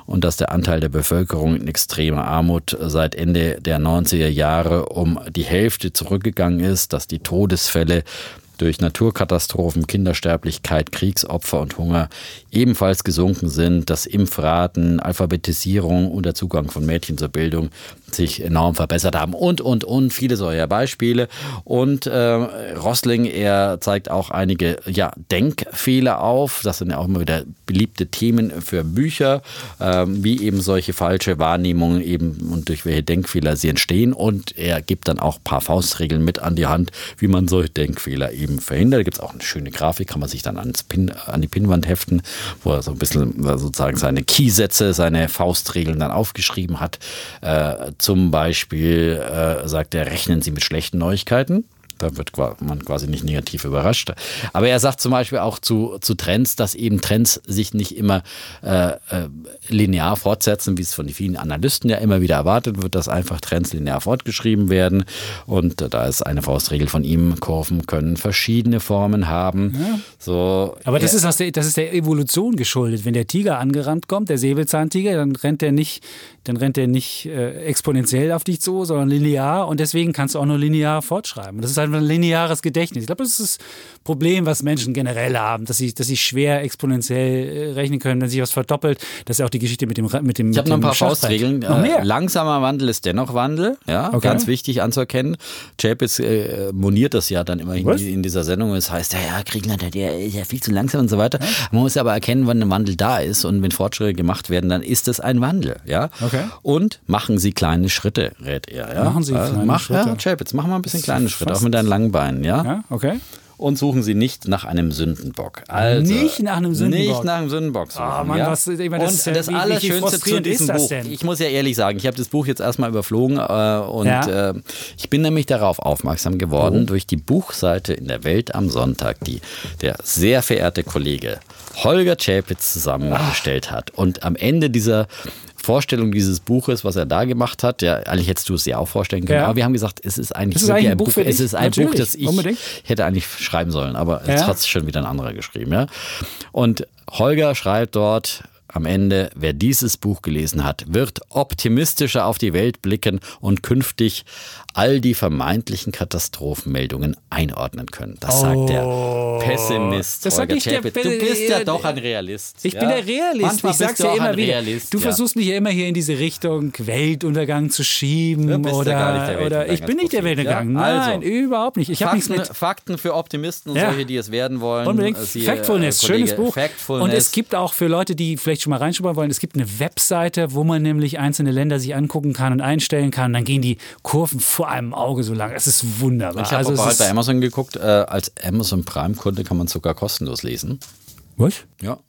und dass der Anteil der Bevölkerung in extremer Armut seit Ende der 90er Jahre um die Hälfte zurückgegangen ist, dass die Todesfälle durch Naturkatastrophen, Kindersterblichkeit, Kriegsopfer und Hunger ebenfalls gesunken sind, dass Impfraten, Alphabetisierung und der Zugang von Mädchen zur Bildung sich enorm verbessert haben und, und, und, viele solcher Beispiele. Und äh, Rossling, er zeigt auch einige ja, Denkfehler auf. Das sind ja auch immer wieder beliebte Themen für Bücher, äh, wie eben solche falsche Wahrnehmungen eben und durch welche Denkfehler sie entstehen. Und er gibt dann auch ein paar Faustregeln mit an die Hand, wie man solche Denkfehler eben verhindert. Da gibt es auch eine schöne Grafik, kann man sich dann ans Pin, an die Pinnwand heften wo er so ein bisschen sozusagen seine Keysätze, seine Faustregeln dann aufgeschrieben hat. Äh, zum Beispiel äh, sagt er, rechnen Sie mit schlechten Neuigkeiten. Da wird man quasi nicht negativ überrascht. Aber er sagt zum Beispiel auch zu, zu Trends, dass eben Trends sich nicht immer äh, äh, linear fortsetzen, wie es von vielen Analysten ja immer wieder erwartet wird, dass einfach Trends linear fortgeschrieben werden. Und da ist eine Faustregel von ihm, Kurven können verschiedene Formen haben. Ja. So, Aber das, ist aus der, das ist der Evolution geschuldet. Wenn der Tiger angerannt kommt, der Säbelzahntiger, dann rennt er nicht, dann rennt er nicht äh, exponentiell auf dich zu, sondern linear. Und deswegen kannst du auch nur linear fortschreiben. Das ist halt ein lineares Gedächtnis. Ich glaube, das ist das Problem, was Menschen generell haben, dass sie, dass sie schwer exponentiell äh, rechnen können, wenn sich was verdoppelt. Das ist ja auch die Geschichte mit dem mit dem Ich habe noch ein paar. Faustregeln. Äh, langsamer Wandel ist dennoch Wandel. Ja, Okay. ganz wichtig anzuerkennen. Chapitz äh, moniert das ja dann immer in, in dieser Sendung. Es heißt, ja, ja, Griechenland, der, der ist ja viel zu langsam und so weiter. Man muss aber erkennen, wann ein Wandel da ist und wenn Fortschritte gemacht werden, dann ist es ein Wandel. Ja. Okay. Und machen Sie kleine Schritte, rät er. Ja? Machen Sie Also kleine mach, Schritte. Ja, Chapitz, mach mal ein bisschen kleine Schritte, auch mit deinen langen Beinen. Ja. Ja, okay. Und suchen Sie nicht nach einem Sündenbock. Also, Nicht nach einem Sündenbock? Nicht nach einem Sündenbock suchen. Ah, Mann, ja? was- ich meine, das und ist ja- das Allerschönste zu diesem das Buch. denn? Ich muss ja ehrlich sagen, ich habe das Buch jetzt erstmal überflogen äh, und Ja. äh, ich bin nämlich darauf aufmerksam Oh. geworden durch die Buchseite in der Welt am Sonntag, die der sehr verehrte Kollege Holger Chapitz zusammengestellt hat. Und am Ende dieser Vorstellung dieses Buches, was er da gemacht hat, ja, eigentlich hättest du es dir auch vorstellen können, Ja. aber wir haben gesagt, es ist eigentlich, Es ist eigentlich ein Buch für es ist ein Buch, Natürlich, das ich unbedingt. hätte eigentlich schreiben sollen, aber Ja. jetzt hat es schon wieder ein anderer geschrieben. Ja? Und Holger schreibt dort am Ende, wer dieses Buch gelesen hat, wird optimistischer auf die Welt blicken und künftig all die vermeintlichen Katastrophenmeldungen einordnen können. Das sagt der Pessimist Das sagt nicht der. Pe- Du bist ja doch ein Realist. Ich ja? bin der Realist. Manchmal ich sag's ja immer wieder. Realist, du ja. versuchst mich ja immer hier in diese Richtung Weltuntergang zu schieben Du bist ja oder, gar nicht der oder ich bin nicht der Weltuntergang. Ja, also. Nein, überhaupt nicht. Ich habe nichts Fakten, mit Fakten für Optimisten und Ja. solche, die es werden wollen. Unbedingt. Äh, siehe, Factfulness, äh, schönes Buch. Factfulness. Und es gibt auch für Leute, die vielleicht schon mal reinschauen wollen, es gibt eine Webseite, wo man nämlich einzelne Länder sich angucken kann und einstellen kann. Dann gehen die Kurven vor einem Auge so lang. Es ist wunderbar. Ich habe also ist, bei Amazon geguckt, äh, als Amazon Prime-Kunde kann man sogar kostenlos lesen. Was? Ja.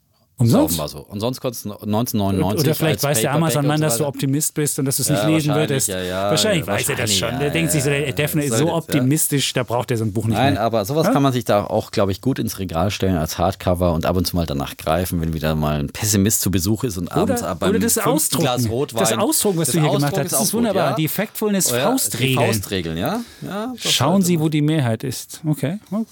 Umsonst? Ist offenbar so. Und sonst kostet es 1999 Oder vielleicht weiß der Amazon-Mann, und so dass du. Optimist bist und dass du es Ja, nicht lesen wahrscheinlich, würdest. ja, ja, wahrscheinlich ja, weiß er das schon. ja, der denkt sich so, ja, der ja, Defner ist so das, ja. optimistisch, da braucht er so ein Buch nicht Nein, mehr. aber sowas kann man sich da auch, glaube ich, gut ins Regal stellen als Hardcover und ab und zu mal danach greifen, wenn wieder mal ein Pessimist zu Besuch ist und abends Oder, ab oder das Ausdrucken. Glas Rotwein. das Ausdrucken, was du hier gemacht hast, das ist wunderbar. Ja? Die Factfulness Oh ja, Faustregeln. Ja. ja das Schauen Sie, wo die Mehrheit ist. Okay, gut.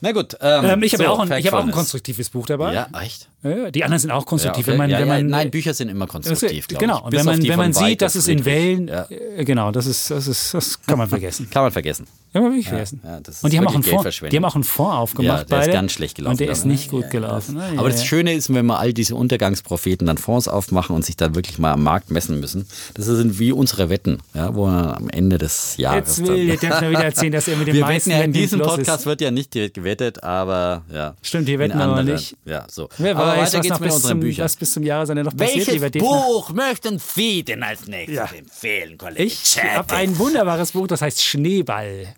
Na gut. Ähm, Ähm, ich habe so, ja auch, ein- ich hab auch ein konstruktives Buch dabei. Ja, echt? Ja, die anderen sind auch Ja, konstruktiv. okay. Wenn man, ja, wenn ja, man, nein, Bücher sind immer konstruktiv, glaube genau. wenn man, die wenn man sieht, dass es in. Wellen, Ja. genau, das ist, das ist, das kann man vergessen. Kann man vergessen. Kann man wirklich vergessen. ja, das ist und die haben, auch einen Fonds, die haben auch einen Fonds aufgemacht, Ja, der ist beide. ganz schlecht gelaufen. Und der ist ich. nicht gut gelaufen. Ah, Ja, Aber ja, das ja. Schöne ist, wenn wir all diese Untergangspropheten dann Fonds aufmachen und sich dann wirklich mal am Markt messen müssen. Das sind wie unsere Wetten, ja, wo wir am Ende des Jahres. Jetzt will der dann, Defner wieder erzählen, dass er mit dem wir meisten ja in diesem Podcast ist. wird ja nicht direkt gewettet, aber ja. Stimmt, in wetten aber nicht. Ja, so. Wer aber weiß, weiter was, geht's mit bis unseren zum, Büchern. was bis zum Jahresende noch passiert, Welches Defner. Buch möchten Sie denn als nächstes Ja. empfehlen, Kollege? Ich habe ein wunderbares Buch, das heißt Schneeball.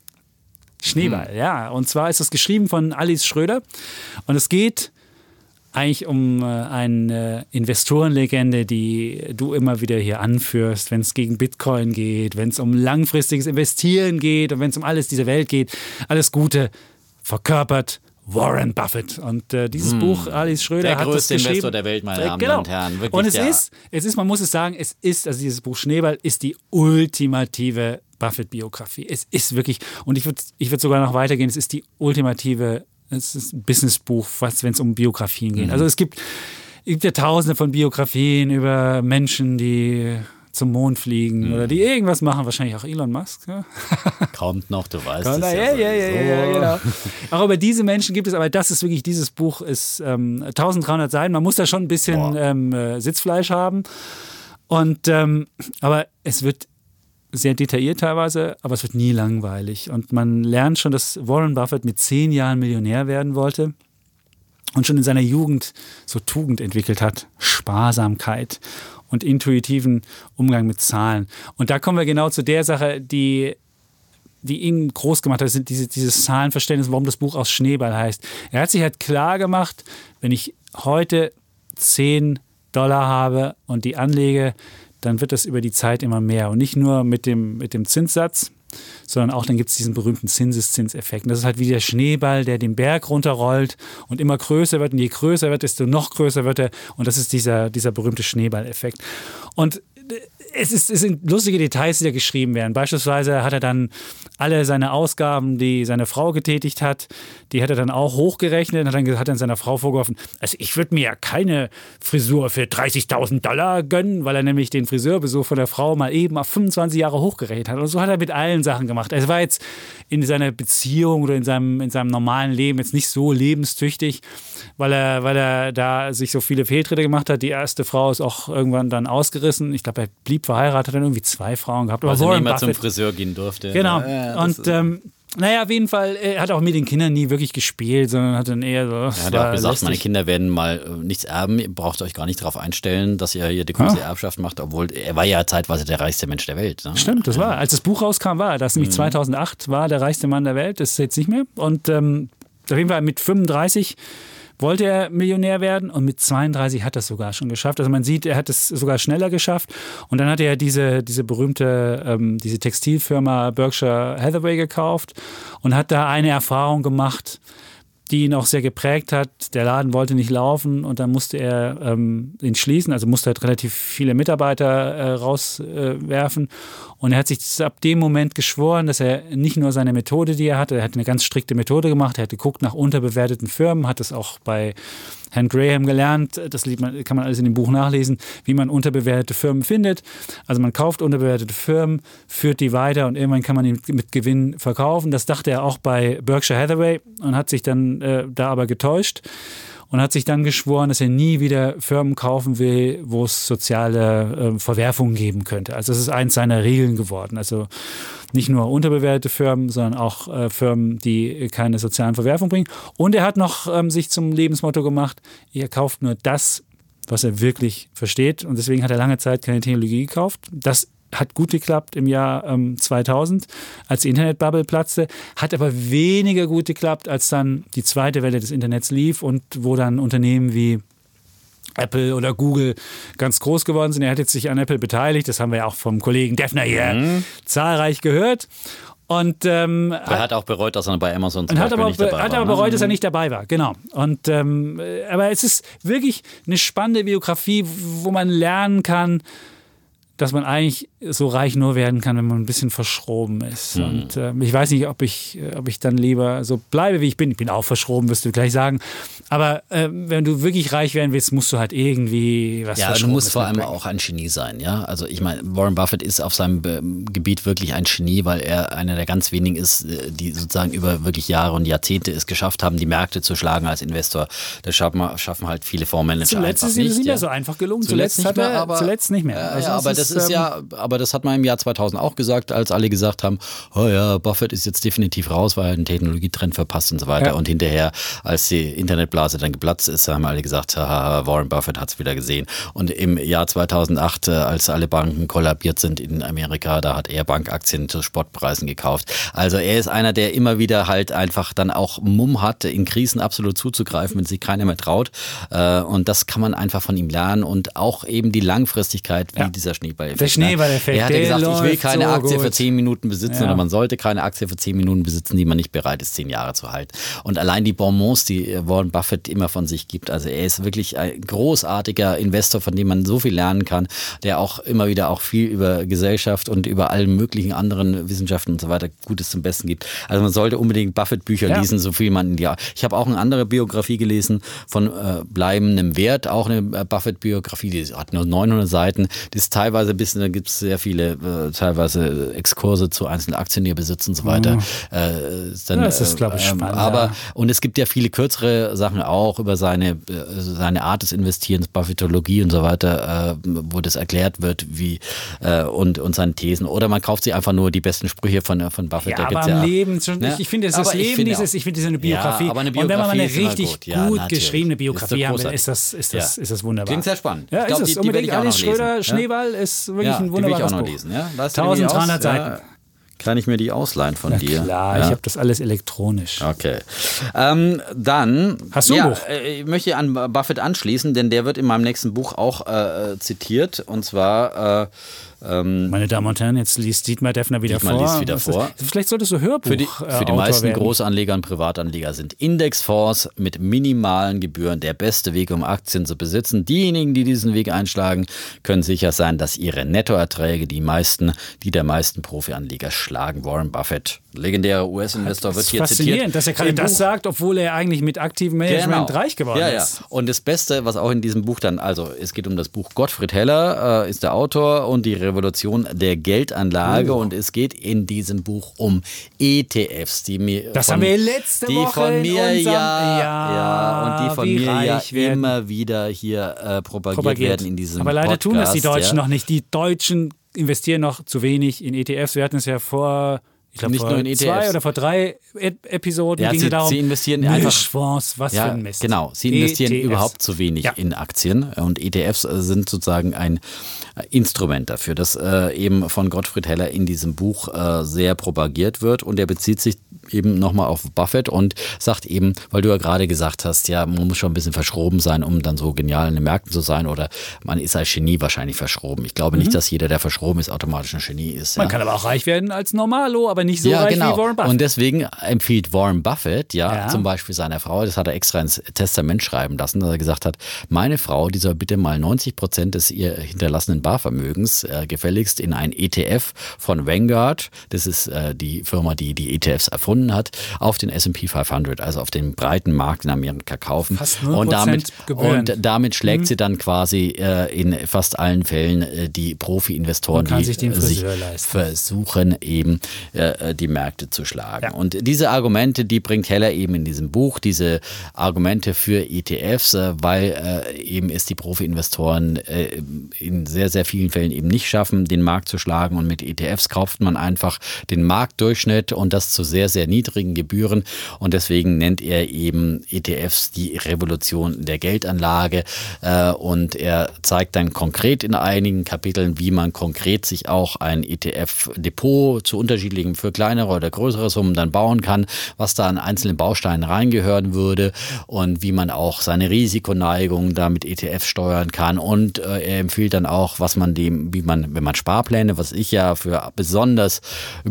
Schneeball, Hm. ja. Und zwar ist es geschrieben von Alice Schröder. Und es geht eigentlich um äh, eine Investorenlegende, die du immer wieder hier anführst, wenn es gegen Bitcoin geht, wenn es um langfristiges Investieren geht und wenn es um alles dieser Welt geht. Alles Gute verkörpert Warren Buffett. Und äh, dieses Buch, Alice Schröder, Hm. Der hat das größte geschrieben. Investor der Welt, meine Äh, Damen genau. und Herren. Wirklich und es der- ist, es ist, man muss es sagen, es ist, also dieses Buch Schneeball ist die ultimative Buffett-Biografie. Es ist wirklich, und ich würde ich würd sogar noch weitergehen, es ist die ultimative, es ist ein Businessbuch, wenn es um Biografien Mhm. geht. Also es gibt, es gibt ja tausende von Biografien über Menschen, die zum Mond fliegen Mhm. oder die irgendwas machen, wahrscheinlich auch Elon Musk. Ja? Kommt noch, du weißt Ja, es ja, ja, ja, ja, genau. Auch über diese Menschen gibt es, aber das ist wirklich, dieses Buch ist ähm, 1300 Seiten. Man muss da schon ein bisschen ähm, äh, Sitzfleisch haben. Und, ähm, aber es wird sehr detailliert teilweise, aber es wird nie langweilig. Und man lernt schon, dass Warren Buffett mit zehn Jahren Millionär werden wollte und schon in seiner Jugend so Tugend entwickelt hat, Sparsamkeit und intuitiven Umgang mit Zahlen. Und da kommen wir genau zu der Sache, die die ihn groß gemacht hat, sind diese, dieses Zahlenverständnis, warum das Buch aus Schneeball heißt. Er hat sich halt klar gemacht, wenn ich heute 10 Dollar habe und die anlege, dann wird das über die Zeit immer mehr. Und nicht nur mit dem, mit dem Zinssatz, sondern auch dann gibt es diesen berühmten Zinseszinseffekt. Und das ist halt wie der Schneeball, der den Berg runterrollt und immer größer wird. Und je größer wird, desto noch größer wird er. Und das ist dieser, dieser berühmte Schneeballeffekt. Und es, ist, es sind lustige Details, die da geschrieben werden. Beispielsweise hat er dann alle seine Ausgaben, die seine Frau getätigt hat, die hat er dann auch hochgerechnet und hat dann, hat dann seiner Frau vorgeworfen, also ich würde mir ja keine Frisur für 30.000 Dollar gönnen, weil er nämlich den Friseurbesuch von der Frau mal eben auf 25 Jahre hochgerechnet hat. Und so hat er mit allen Sachen gemacht. Es war jetzt in seiner Beziehung oder in seinem, in seinem normalen Leben jetzt nicht so lebenstüchtig, weil er, weil er da sich so viele Fehltritte gemacht hat. Die erste Frau ist auch irgendwann dann ausgerissen. Ich glaube, er blieb verheiratet, hat dann irgendwie zwei Frauen gehabt. Aber Warren nicht mehr zum Friseur gehen durfte. Genau. Ja, und ähm, naja, auf jeden Fall, er hat auch mit den Kindern nie wirklich gespielt, sondern hat dann eher so. Er hat auch gesagt, lästig. meine Kinder werden mal äh, nichts erben, ihr braucht euch gar nicht darauf einstellen, dass ihr hier die große ja. Erbschaft macht, obwohl er war ja zeitweise der reichste Mensch der Welt. Ne? Stimmt, das war. Als das Buch rauskam, war er. Das nämlich mhm. 2008 war der reichste Mann der Welt, das ist jetzt nicht mehr. Und ähm, auf jeden Fall mit 35 wollte er Millionär werden und mit 32 hat er es sogar schon geschafft. Also man sieht, er hat es sogar schneller geschafft. Und dann hat er diese, diese berühmte, ähm, diese Textilfirma Berkshire Hathaway gekauft und hat da eine Erfahrung gemacht, die ihn auch sehr geprägt hat. Der Laden wollte nicht laufen und dann musste er ähm, ihn schließen, also musste halt relativ viele Mitarbeiter äh, rauswerfen. Äh, und er hat sich ab dem Moment geschworen, dass er nicht nur seine Methode, die er hatte, er hat eine ganz strikte Methode gemacht, er hat geguckt nach unterbewerteten Firmen, hat es auch bei Herrn Graham gelernt, das kann man alles in dem Buch nachlesen, wie man unterbewertete Firmen findet. Also man kauft unterbewertete Firmen, führt die weiter und irgendwann kann man die mit Gewinn verkaufen. Das dachte er auch bei Berkshire Hathaway und hat sich dann äh, da aber getäuscht und hat sich dann geschworen, dass er nie wieder Firmen kaufen will, wo es soziale äh, Verwerfungen geben könnte. Also das ist eins seiner Regeln geworden. Also nicht nur unterbewertete Firmen, sondern auch äh, Firmen, die keine sozialen Verwerfungen bringen. Und er hat noch ähm, sich zum Lebensmotto gemacht, er kauft nur das, was er wirklich versteht. Und deswegen hat er lange Zeit keine Technologie gekauft. Das hat gut geklappt im Jahr ähm, 2000, als die Internetbubble platzte, hat aber weniger gut geklappt, als dann die zweite Welle des Internets lief und wo dann Unternehmen wie Apple oder Google ganz groß geworden sind. Er hat jetzt sich an Apple beteiligt, das haben wir ja auch vom Kollegen Defner hier mhm. zahlreich gehört. Und ähm, er hat auch bereut, dass er bei Amazon zum hat aber, nicht dabei hat war. aber bereut, ne? dass er nicht dabei war, genau. Und ähm, aber es ist wirklich eine spannende Biografie, wo man lernen kann, dass man eigentlich so reich nur werden kann, wenn man ein bisschen verschroben ist. Mhm. Und äh, ich weiß nicht, ob ich, äh, ob ich dann lieber so bleibe, wie ich bin. Ich bin auch verschroben, wirst du gleich sagen. Aber äh, wenn du wirklich reich werden willst, musst du halt irgendwie was Ja, du musst vor allem auch ein Genie sein, ja. Also ich meine, Warren Buffett ist auf seinem Be Gebiet wirklich ein Genie, weil er einer der ganz wenigen ist, äh, die sozusagen über wirklich Jahre und Jahrzehnte es geschafft haben, die Märkte zu schlagen als Investor. Das schaffen, schaffen halt viele Fondsmanager Zuletzt einfach nicht. Zuletzt ist nicht mehr so einfach gelungen. Zuletzt, zuletzt, nicht mehr, aber, zuletzt nicht mehr. Also ja, aber das ist, ist ja, aber das hat man im Jahr 2000 auch gesagt, als alle gesagt haben, oh ja, Buffett ist jetzt definitiv raus, weil er einen Technologietrend verpasst und so weiter. Ja. Und hinterher, als die Internetblase dann geplatzt ist, haben alle gesagt, haha, Warren Buffett hat es wieder gesehen. Und im Jahr 2008, äh, als alle Banken kollabiert sind in Amerika, da hat er Bankaktien zu Spottpreisen gekauft. Also er ist einer, der immer wieder halt einfach dann auch Mumm hat, in Krisen absolut zuzugreifen, wenn sich keiner mehr traut. Äh, und das kann man einfach von ihm lernen und auch eben die Langfristigkeit, wie ja. dieser Schneeball. Der Schneeball Effekt. Er hat gesagt, ich will keine so Aktie gut. für zehn Minuten besitzen ja. oder man sollte keine Aktie für zehn Minuten besitzen, die man nicht bereit ist, zehn Jahre zu halten. Und allein die Bonbons, die Warren Buffett immer von sich gibt, also er ist wirklich ein großartiger Investor, von dem man so viel lernen kann, der auch immer wieder auch viel über Gesellschaft und über alle möglichen anderen Wissenschaften und so weiter Gutes zum Besten gibt. Also man sollte unbedingt Buffett-Bücher ja. lesen, so viel man in die. Ich habe auch eine andere Biografie gelesen von äh, bleibendem Wert, auch eine äh, Buffett-Biografie, die hat nur 900 Seiten, die ist teilweise ein bisschen, da gibt es sehr viele äh, teilweise Exkurse zu einzelnen Aktienierbesitz und so weiter. Mhm. Äh, dann, das ist, glaube ich, ähm, spannend. aber, und es gibt ja viele kürzere Sachen auch über seine, äh, seine Art des Investierens, Buffettologie und so weiter, äh, wo das erklärt wird, wie, äh, und, und seine Thesen. Oder man kauft sich einfach nur die besten Sprüche von, von Buffett. Ja, aber ja, Leben, ne? ich finde, das, das Leben, dieses, ich finde, diese eine Biografie. Ja, aber eine Biografie. Und wenn man eine richtig gut, ja, gut geschriebene Biografie will, ist das, ist das, ist das wunderbar. Klingt sehr spannend. Ja, ich glaub, ist es. Die, Unbedingt Alice Schröder, Schneeball ist wirklich ein wunderbares Buch. Lesen, ja? 1300 Seiten. Ja. Kann ich mir die ausleihen von Na dir? klar, ja? ich habe das alles elektronisch. Okay. Ähm, dann. Hast du ein ja, Buch? äh, Ich möchte an Buffett anschließen, denn der wird in meinem nächsten Buch auch äh, zitiert. Und zwar. Äh, ähm, Meine Damen und Herren, jetzt liest Dietmar Defner wieder Dietmar vor. liest wieder vor. Vielleicht solltest du Hörbuch Für die, äh, für die meisten werden. Großanleger und Privatanleger sind Indexfonds mit minimalen Gebühren der beste Weg, um Aktien zu besitzen. Diejenigen, die diesen Weg einschlagen, können sicher sein, dass ihre Nettoerträge die meisten, die der meisten Profianleger schlagen. Warren Buffett, legendärer US-Investor, wird hier faszinierend, zitiert. dass er gerade das Buch. sagt, obwohl er eigentlich mit aktivem Management Genau. reich geworden ja, ja. ist. Und das Beste, was auch in diesem Buch dann, also es geht um das Buch Gottfried Heller, äh, ist der Autor und die Revolution der Geldanlage Oh. und es geht in diesem Buch um ETFs, die mir Das von, haben wir letzte die Woche von in mir unserem- ja, Ja, ja und die von mir ja werden. immer wieder hier äh, propagiert, propagiert. werden in diesem Aber leider Podcast, tun das die Deutschen ja. noch nicht. Die Deutschen investieren noch zu wenig in ETFs. Wir hatten es ja vor, ich glaube, Nicht vor nur in zwei ETFs. oder vor drei E- Episoden Ja, ging sie- es darum, sie investieren einfach- was für Ja, ein Mist. genau. Sie investieren ETFs. überhaupt zu wenig Ja. in Aktien und ETFs äh, sind sozusagen ein äh, Instrument dafür, das äh, eben von Gottfried Heller in diesem Buch äh, sehr propagiert wird und er bezieht sich eben nochmal auf Buffett und sagt eben, weil du ja gerade gesagt hast, ja, man muss schon ein bisschen verschroben sein, um dann so genial in den Märkten zu sein oder man ist als Genie wahrscheinlich verschroben. Ich glaube nicht, dass jeder, der verschroben ist, automatisch ein Genie ist. Mhm. Man kann aber auch reich werden als Normalo, aber nicht so reich wie Warren Buffett. Und deswegen empfiehlt Warren Buffett, ja, Ja. zum Beispiel seiner Frau, das hat er extra ins Testament schreiben lassen, dass er gesagt hat, meine Frau, die soll bitte mal 90 Prozent des ihr hinterlassenen Barvermögens äh, gefälligst in ein ETF von Vanguard, das ist äh, die Firma, die die ETFs erfunden hat, auf den S&P 500, also auf den breiten Markt in Amerika kaufen. Fast 0% und damit, Gebühren. und damit schlägt Mhm. sie dann quasi äh, in fast allen Fällen äh, die Profi-Investoren, die sich den äh, sich versuchen eben äh, die Märkte zu schlagen. Ja. Und diese Argumente, die bringt Heller eben in diesem Buch, diese Argumente für ETFs, äh, weil äh, eben es die Profi-Investoren in sehr, sehr vielen Fällen eben nicht schaffen, den Markt zu schlagen. Und mit ETFs kauft man einfach den Marktdurchschnitt und das zu sehr, sehr niedrigen Gebühren. Und deswegen nennt er eben ETFs die Revolution der Geldanlage. Und er zeigt dann konkret in einigen Kapiteln, wie man konkret sich auch ein ETF-Depot zu unterschiedlichen, für kleinere oder größere Summen dann bauen kann, was da an einzelnen Bausteinen reingehören würde und wie man auch seine Risikoneigung da mit ETFs steuern kann. Und äh, er empfiehlt dann auch, was man dem, wie man, wenn man Sparpläne, was ich ja für besonders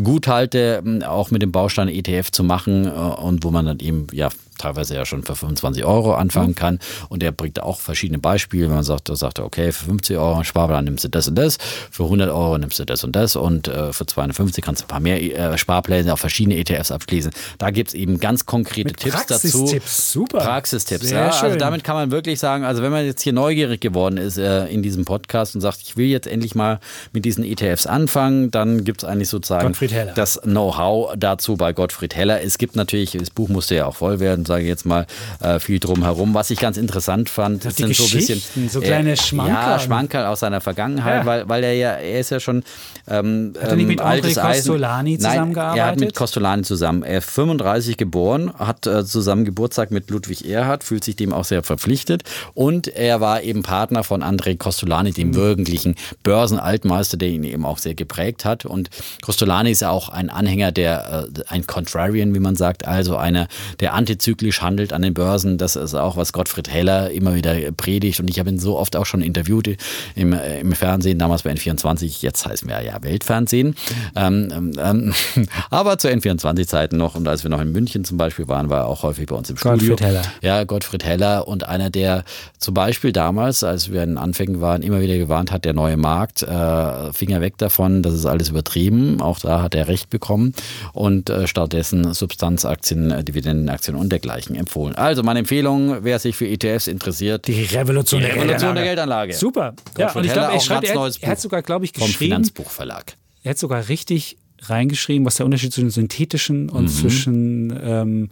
gut halte, auch mit dem Baustein ETF zu machen äh, und wo man dann eben ja teilweise ja schon für 25 Euro anfangen kann. Und er bringt auch verschiedene Beispiele. Wenn man sagt, da sagt er, okay, für 50 Euro Sparplan nimmst du das und das, für 100 Euro nimmst du das und das und äh, für 250 kannst du ein paar mehr äh, Sparpläne auf verschiedene ETFs abschließen. Da gibt es eben ganz konkrete Mit Tipps dazu. Praxistipps, super. Praxistipps, Sehr ja. Also schön. damit kann man wirklich sagen, also wenn man jetzt hier neugierig geworden ist äh, in diesem Podcast und sagt, ich will jetzt endlich mal mit diesen ETFs anfangen, dann gibt es eigentlich sozusagen das Know-how dazu bei Gottfried Heller. Es gibt natürlich, das Buch musste ja auch voll werden, sage ich jetzt mal, äh, viel drumherum. Was ich ganz interessant fand, die sind so ein bisschen so kleine Schmankerl. Ja, Schmankerl aus seiner Vergangenheit, Ja. weil, weil er ja, er ist ja schon ähm, Hat er nicht mit ähm, André altes Eisen. Costolani Nein, er hat zusammengearbeitet? mit Costolani zusammen. Er ist 35 geboren, hat äh, zusammen Geburtstag mit Ludwig Erhard, fühlt sich dem auch sehr verpflichtet und er war eben Partner von André Costolani, dem Mhm. wirklichen Börsenaltmeister, der ihn eben auch sehr geprägt hat und Costolani ist ja auch ein Anhänger der, äh, ein Contrarian, wie man sagt, also einer, der antizyklisch handelt an den Börsen. Das ist auch, was Gottfried Heller immer wieder predigt und ich habe ihn so oft auch schon interviewt im, äh, im Fernsehen, damals bei N24, jetzt heißen wir ja Weltfernsehen. Ähm, ähm, aber zu N24-Zeiten noch und als wir noch in München zum Beispiel waren, war er auch häufig bei uns im Gottfried Studio. Heller. Ja, Gottfried Heller und einer, der zum Beispiel damals, als wir in Anfängen waren, immer wieder gewarnt hat, der neue Markt, äh, Finger weg davon, das ist alles übertrieben. Auch da hat er recht bekommen und äh, stattdessen Substanzaktien, äh, Dividendenaktien und dergleichen empfohlen. Also meine Empfehlung, wer sich für ETFs interessiert, Die Revolution, Die der, Revolution Geldanlage. der Geldanlage. Super. Ja, und ich glaube, er schreibt, er, er hat sogar, glaube ich, vom geschrieben, Finanzbuchverlag. er hat sogar richtig reingeschrieben, was der Unterschied zwischen synthetischen und Mhm. zwischen ähm,